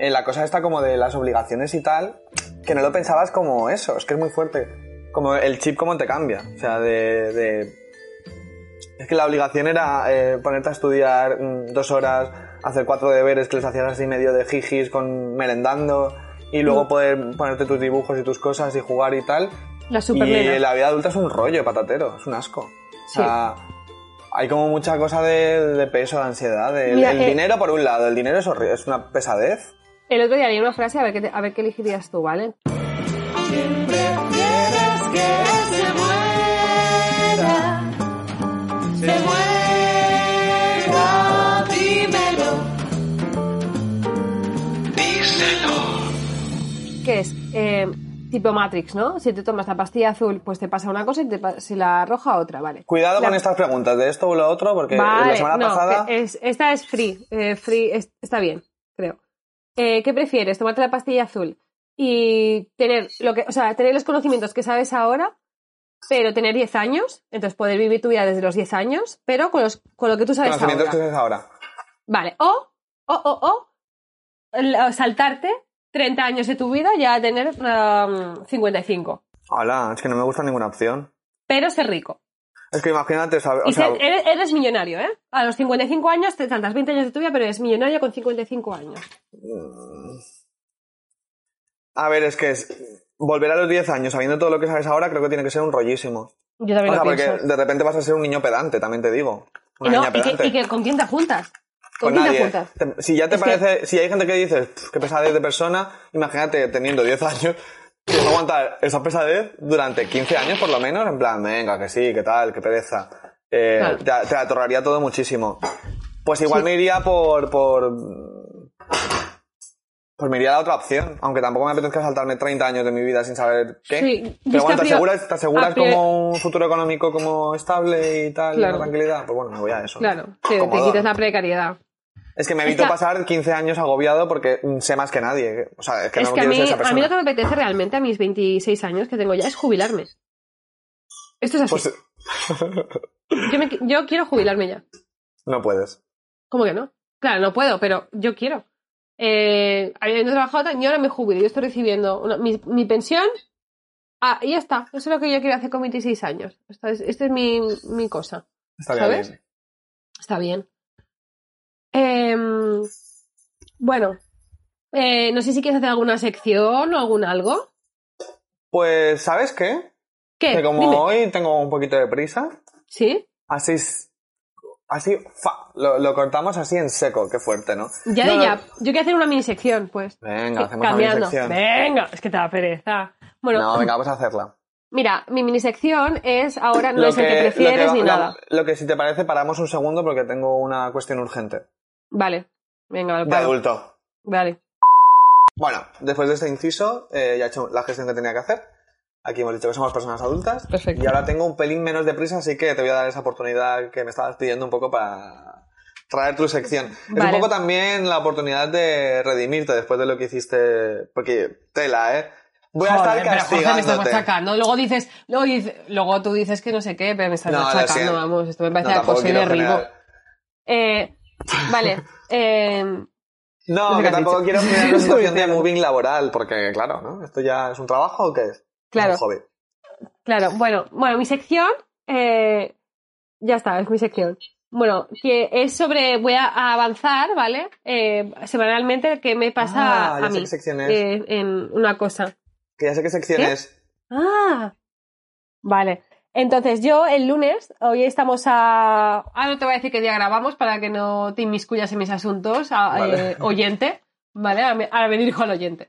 Eh, la cosa está como de las obligaciones y tal, que no lo pensabas como eso, es que es muy fuerte. Como el chip cómo te cambia. O sea, de... de- Es que la obligación era eh, ponerte a estudiar mm, dos horas, hacer cuatro deberes que les hacías así medio de jijis con merendando y luego Mm. poder ponerte tus dibujos y tus cosas y jugar y tal. La Y supernena. la vida adulta es un rollo patatero, es un asco. O sea, hay como mucha cosa de, de peso, de ansiedad. de- Mira, el eh, dinero, por un lado, el dinero es, horri- es una pesadez. El otro día leí una frase, a ver qué, te- a ver qué elegirías tú, ¿vale? Prefieres que se muera, se muera, dímelo. Que es eh, tipo Matrix, ¿no? Si te tomas la pastilla azul, pues te pasa una cosa y te si la roja otra, ¿vale? Cuidado La- con estas preguntas, de esto o lo otro, porque Vale, la semana no, pasada... es- esta es free. eh, free es- está bien, creo. Eh, ¿Qué prefieres? ¿Tomarte la pastilla azul y tener lo que, o sea, tener los conocimientos que sabes ahora, pero tener 10 años? Entonces poder vivir tu vida desde los 10 años, pero con, los, con lo que tú sabes Conocimientos ahora. que sabes ahora. Vale, o, o, o, o, saltarte 30 años de tu vida ya a tener um, 55. Hola, es que no me gusta ninguna opción. Pero ser rico. Es que imagínate, Y eres, eres millonario, ¿eh? A los 55 años te saltas 20 años de tu vida, pero eres millonario con 55 años. a ver, es que es... Volver a los 10 años sabiendo todo lo que sabes ahora creo que tiene que ser un rollísimo. Yo también O sea, lo porque pienso. de repente vas a ser un niño pedante, también te digo. Y, no, niña y, que, y que con quién te juntas. ¿Con Con quién te nadie. juntas? Si ya te Es que- parece, si hay gente que dice, "Pff, qué pesadez de persona, imagínate teniendo 10 años, tienes que aguantar esa pesadez durante 15 años por lo menos, en plan, venga, que sí, que tal, que pereza. eh, Claro. te, te atorraría todo muchísimo. Pues igual Sí. me iría por, por. Pues me iría a la otra opción, aunque tampoco me apetezca saltarme 30 años de mi vida sin saber qué. Sí, Pero bueno, ¿te aseguras, te como un futuro económico como estable y tal, y Claro. la tranquilidad? Pues bueno, me voy a eso. Claro, que te ¿no? la precariedad. Es que me evito pasar 15 años agobiado porque sé más que nadie. O sea, es que es no que a mí, ser esa a persona. mí lo que me apetece realmente a mis 26 años que tengo ya es jubilarme. Esto es así. Pues Yo, me yo quiero jubilarme ya. no puedes. ¿Cómo que no? Claro, no puedo, pero yo quiero. Eh, habiendo trabajado, tan- yo ahora me jubilo, yo estoy recibiendo una- mi, mi pensión. Ah, y ya está. Eso es lo que yo quiero hacer con 26 años. Esta es, esta es mi, mi cosa. Estaría ¿Sabes? bien. Está bien. Em, bueno, eh, no sé si quieres hacer alguna sección o algún algo. Pues, ¿sabes qué? ¿Qué? Que como Dime. hoy tengo un poquito de prisa, ¿Sí? así, así, fa, lo, lo cortamos así en seco, qué fuerte, ¿no? Ya No, ya. Yo quiero hacer una mini sección, pues. Venga, hacemos una cambiando. sección. Venga, es que te da pereza. Bueno, No, venga, vamos a hacerla. mira, mi mini sección es ahora no Lo es el que prefieres que- ni lo- nada. Lo que si te parece, paramos un segundo porque tengo una cuestión urgente. Vale. Venga, De adulto. Vale. Bueno, después de este inciso, eh, ya he hecho la gestión que tenía que hacer. Aquí hemos dicho que somos personas adultas. Perfecto. Y ahora tengo un pelín menos de prisa, así que te voy a dar esa oportunidad que me estabas pidiendo un poco para traer tu sección. Es un Vale. poco también la oportunidad de redimirte después de lo que hiciste. Porque, tela, ¿eh? Voy a Joder, estar pero Jorge, me estás castigándote. machacando. Luego dices, luego, dices- luego tú dices que no sé qué, pero me estás No, machacando, vamos. Esto me No, parece tampoco acoso y derribo. Eh, vale. eh, No, No sé que tampoco dicho. quiero generar una situación de moving laboral, porque, claro, ¿no? ¿Esto ya es un trabajo o qué es? Claro. Es un hobby. Claro, bueno, bueno, mi sección, eh, ya está, es mi sección. Bueno, que es sobre, voy a a avanzar, ¿vale? Eh, semanalmente, que me pasa Ah, ya a sé mí qué sección es. eh, en una cosa. Que ya sé qué sección ¿Qué? es. Ah, vale. Entonces, yo el lunes, hoy estamos a... Ah, no te voy a decir qué día grabamos para que no te inmiscuyas en mis asuntos, a- Vale. eh, oyente, ¿vale? Ahora me, ahora me dirijo al oyente.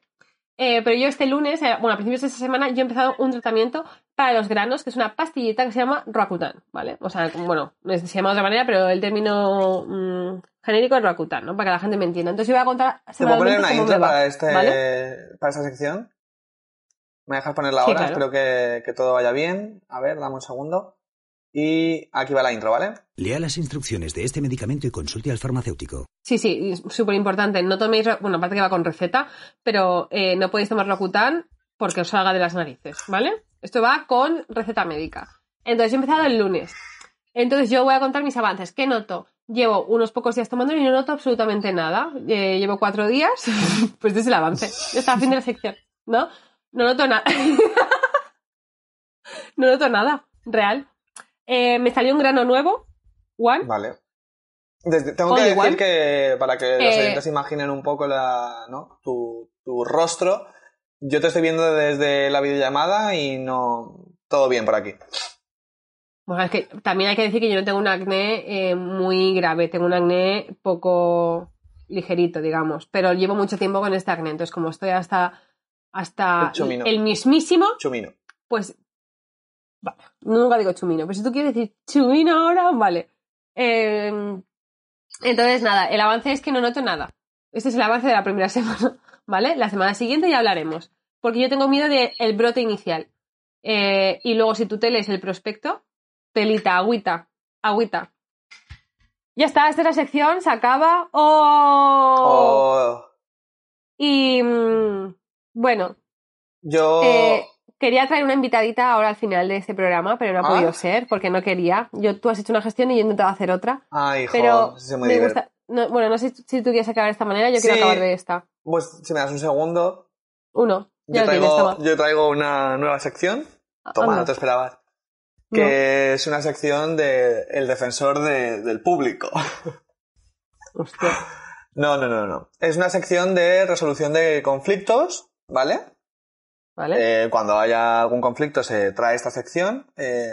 Eh, pero yo este lunes, eh, bueno, a principios de esta semana, yo he empezado un tratamiento para los granos, que es una pastillita que se llama Roacutan, ¿vale? O sea, bueno, se llama de otra manera, pero el término mm, genérico es Roacutan, ¿no? Para que la gente me entienda. Entonces yo voy a contar ¿Te puedo poner una intro va, para, este, ¿vale? para esta sección? ¿Me dejas ponerla Sí, ahora? claro. Espero que, que todo vaya bien. A ver, dame un segundo. Y aquí va la intro, ¿vale? Lea las instrucciones de este medicamento y consulte al farmacéutico. Sí, sí, súper importante. No toméis, bueno, aparte que va con receta, pero eh, no podéis tomar Rocutan porque os salga de las narices, ¿vale? Esto va con receta médica. Entonces, yo he empezado el lunes. Entonces, yo voy a contar mis avances. ¿Qué noto? Llevo unos pocos días tomando y no noto absolutamente nada. Eh, llevo cuatro días, pues este es el avance. Ya está, fin de la sección, ¿no? No noto nada. no noto nada, real. Eh, me salió un grano nuevo, one, Vale. Desde- tengo All que decir one. que para que los Eh, oyentes imaginen un poco la, ¿no? tu, tu rostro, yo te estoy viendo desde la videollamada y no... Todo bien por aquí. Bueno, es que también hay que decir que yo no tengo un acné eh, muy grave, tengo un acné poco ligerito, digamos, pero llevo mucho tiempo con este acné, entonces como estoy hasta hasta El mismísimo, Chumino. pues vale, nunca digo chumino, pero si tú quieres decir chumino ahora, vale. Eh, entonces nada, el avance es que no noto nada. Este es el avance de la primera semana, ¿vale? La semana siguiente ya hablaremos, porque yo tengo miedo del brote inicial. Eh, y luego si tú te lees el prospecto, telita, agüita, agüita. Ya está, esta es la sección, se acaba. ¡Oh! Oh, Y mm, bueno, yo... eh, quería traer una invitadita ahora al final de este programa, pero no ha Ah. podido ser porque no quería. Yo, tú has hecho una gestión y yo he intentado hacer otra. Ay, hijo, Pero muy me gusta. no, bueno, no sé si tú quieres acabar de esta manera, yo quiero acabar de esta. Pues si me das un segundo, Uno. Ya yo traigo, toma. yo traigo una nueva sección. Toma, Anda. no te esperabas. Que es una sección de el defensor de- del público. Hostia. No, no, no, no. Es una sección de resolución de conflictos, ¿vale? ¿Vale? Eh, cuando haya algún conflicto se trae esta sección. Eh,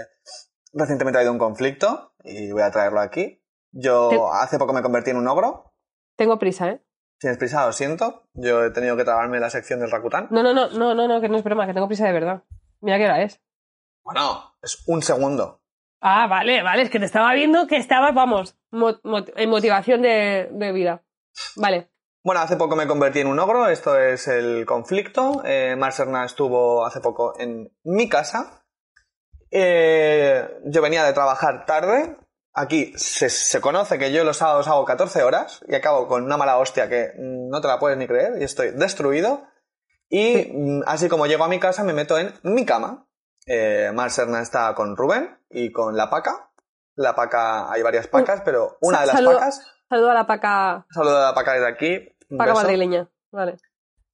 recientemente ha habido un conflicto y voy a traerlo aquí. Yo hace poco me convertí en un ogro. Tengo prisa, ¿eh? Tienes prisa, lo siento. Yo he tenido que trabarme la sección del Rakután. No, no, no, no, no, no, que no es broma, que tengo prisa de verdad. Mira qué hora es. Bueno, es un segundo. Ah, vale, vale, es que te estaba viendo que estabas, vamos, mot- en motivación de, de vida. Vale. Bueno, hace poco me convertí en un ogro, esto es el conflicto. Eh, Mar Serna estuvo hace poco en mi casa. Eh, yo venía de trabajar tarde. Aquí se, se conoce que yo los sábados hago 14 horas y acabo con una mala hostia que mm, no te la puedes ni creer y estoy destruido. Y mm, así como llego a mi casa me meto en mi cama. Eh, Mar Serna está con Rubén y con la paca. La paca, hay varias pacas, pero una de las pacas, Saludo a la paca, saludo a la paca desde aquí. un paca beso madrileña. Vale.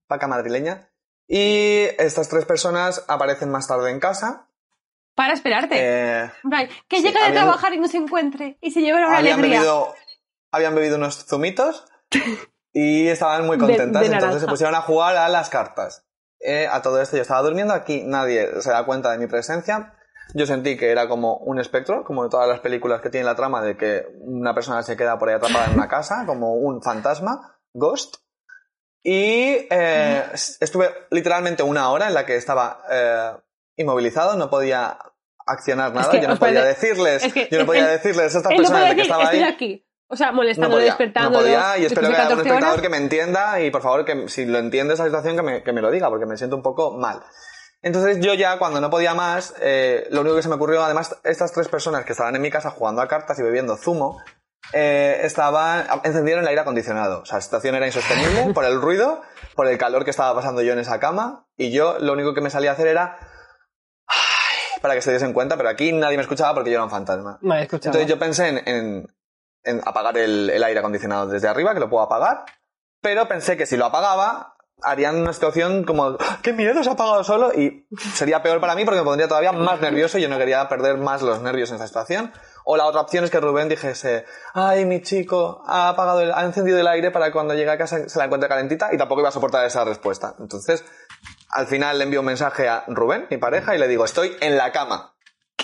paca madrileña. Y estas tres personas aparecen más tarde en casa. Para esperarte. Eh, que sí, llega de habían- trabajar y no se encuentre y se lleve una habían, alegría. bebido, habían bebido unos zumitos y estaban muy contentas. de entonces se pusieron a jugar a las cartas. Eh, a todo esto yo estaba durmiendo. Aquí nadie se da cuenta de mi presencia. Yo sentí que era como un espectro, como en todas las películas que tienen la trama de que una persona se queda por ahí atrapada en una casa, como un fantasma, ghost. Y eh, estuve literalmente una hora en la que estaba eh, inmovilizado, no podía accionar nada, que yo no puede- podía decirles, es que yo no podía decirles a no puede de que estaba estoy ahí. aquí. O sea, No molestando, podía, despertando. no podía, y espero de que haya un 14 espectador horas. que me entienda y por favor que si lo entiende esa situación que me, que me lo diga, porque me siento un poco mal. Entonces yo ya cuando no podía más, eh, lo único que se me ocurrió, además estas tres personas que estaban en mi casa jugando a cartas y bebiendo zumo, eh, estaban, encendieron el aire acondicionado. O sea, la situación era insostenible por el ruido, por el calor que estaba pasando yo en esa cama y yo lo único que me salía a hacer era... Para que se diesen cuenta, pero aquí nadie me escuchaba porque yo era un fantasma. Escucha. Entonces yo pensé en, en- en apagar el, el aire acondicionado desde arriba, que lo puedo apagar, pero pensé que si lo apagaba, harían una situación como, "¡Ah, ¡qué miedo, se ha apagado solo! Y sería peor para mí porque me pondría todavía más nervioso y yo no quería perder más los nervios en esa situación. O la otra opción es que Rubén dijese, ¡ay, mi chico ha apagado, el- ha encendido el aire para cuando llegue a casa se la encuentre calentita! Y tampoco iba a soportar esa respuesta. Entonces, al final le envío un mensaje a Rubén, mi pareja, y le digo, estoy en la cama.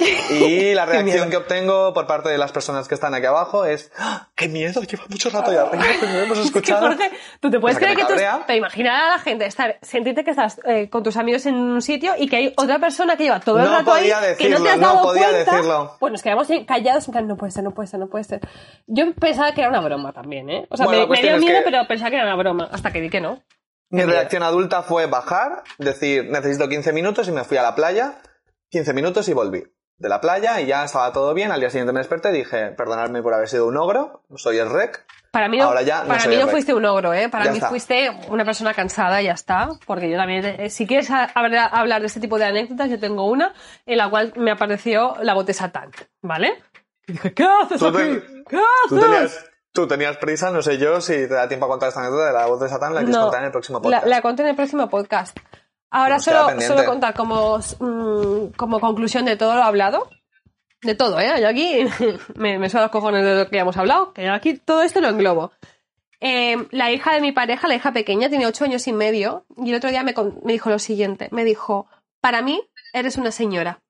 Y la reacción que obtengo por parte de las personas que están aquí abajo es ¡Ah! ¡Qué miedo! Lleva mucho rato ya arriba, que no hemos Es que, escuchado. Jorge, tú te puedes que creer que, tú... Te imaginas a la gente estar, sentirte que estás eh, con tus amigos en un sitio y que hay otra persona que lleva todo el No rato ahí, podía que no te decirlo, has no dado podía cuenta. decirlo. Pues nos quedamos callados en plan, no puede ser, no puede ser, no puede ser. Yo pensaba que era una broma también, ¿eh? O sea, Bueno, me, dio es miedo, pero pensaba que era una broma, hasta que vi que no. Mi reacción adulta fue bajar, decir, necesito 15 minutos y me fui a la playa. 15 minutos y volví. De la playa y ya estaba todo bien. Al día siguiente me desperté y dije, perdonadme por haber sido un ogro, soy el rec. Para mí no, Ahora ya no para soy mí no fuiste un ogro, ¿eh? Para Ya mí está. fuiste una persona cansada ya está. Porque yo también, eh, si quieres a- hablar, hablar de este tipo de anécdotas, yo tengo una en la cual me apareció la bote satán, ¿vale? Y dije, ¿qué haces Tú aquí? te- ¿Qué Tú haces? tenías, tú tenías prisa, no sé yo si te da tiempo a contar esta anécdota de la voz de Satán, la No, contar en el próximo La, podcast. la conté en el próximo podcast. Ahora queda solo, solo contar como, mm, como conclusión de todo lo hablado. De todo, ¿eh? Yo aquí me, me suenan los cojones de lo que ya hemos hablado, que yo aquí todo esto lo englobo. Eh, la hija de mi pareja, la hija pequeña, tiene ocho años y medio, y el otro día me, me dijo lo siguiente, me dijo, para mí eres una señora.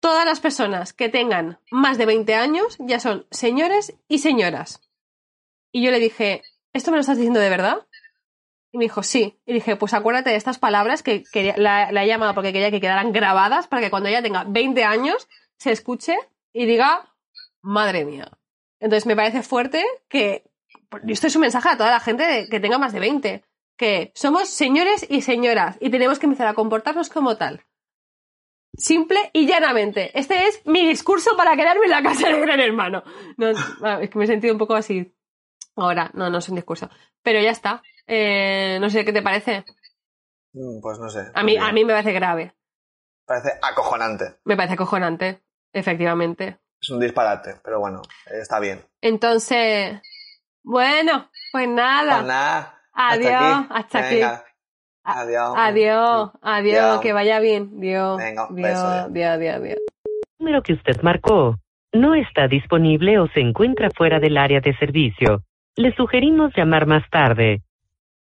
Todas las personas que tengan más de 20 años ya son señores y señoras. Y yo le dije, ¿esto me lo estás diciendo de verdad? Y me dijo, sí. Y dije, pues acuérdate de estas palabras que quería- la, he llamado porque quería que quedaran grabadas para que cuando ella tenga 20 años se escuche y diga, madre mía. Entonces me parece fuerte que esto es un mensaje a toda la gente que tenga más de 20, que somos señores y señoras y tenemos que empezar a comportarnos como tal. Simple y llanamente. Este es mi discurso para quedarme en la casa de Gran Hermano. No, es que me he sentido un poco así. Ahora, no, no es un discurso. Pero ya está. Eh, no sé qué te parece. Mm, Pues no sé. A mí, a mí me parece grave. Parece acojonante. Me parece acojonante. Efectivamente. Es un disparate, pero bueno, está bien. Entonces, bueno, pues nada. Pues nada. Adiós, hasta aquí. Venga. Adiós. Adiós, adiós, Adiós. que vaya bien. Dios. Venga, Dios, beso, adiós. Dios, Dios, Dios. El número que usted marcó no está disponible o se encuentra fuera del área de servicio. Le sugerimos llamar más tarde.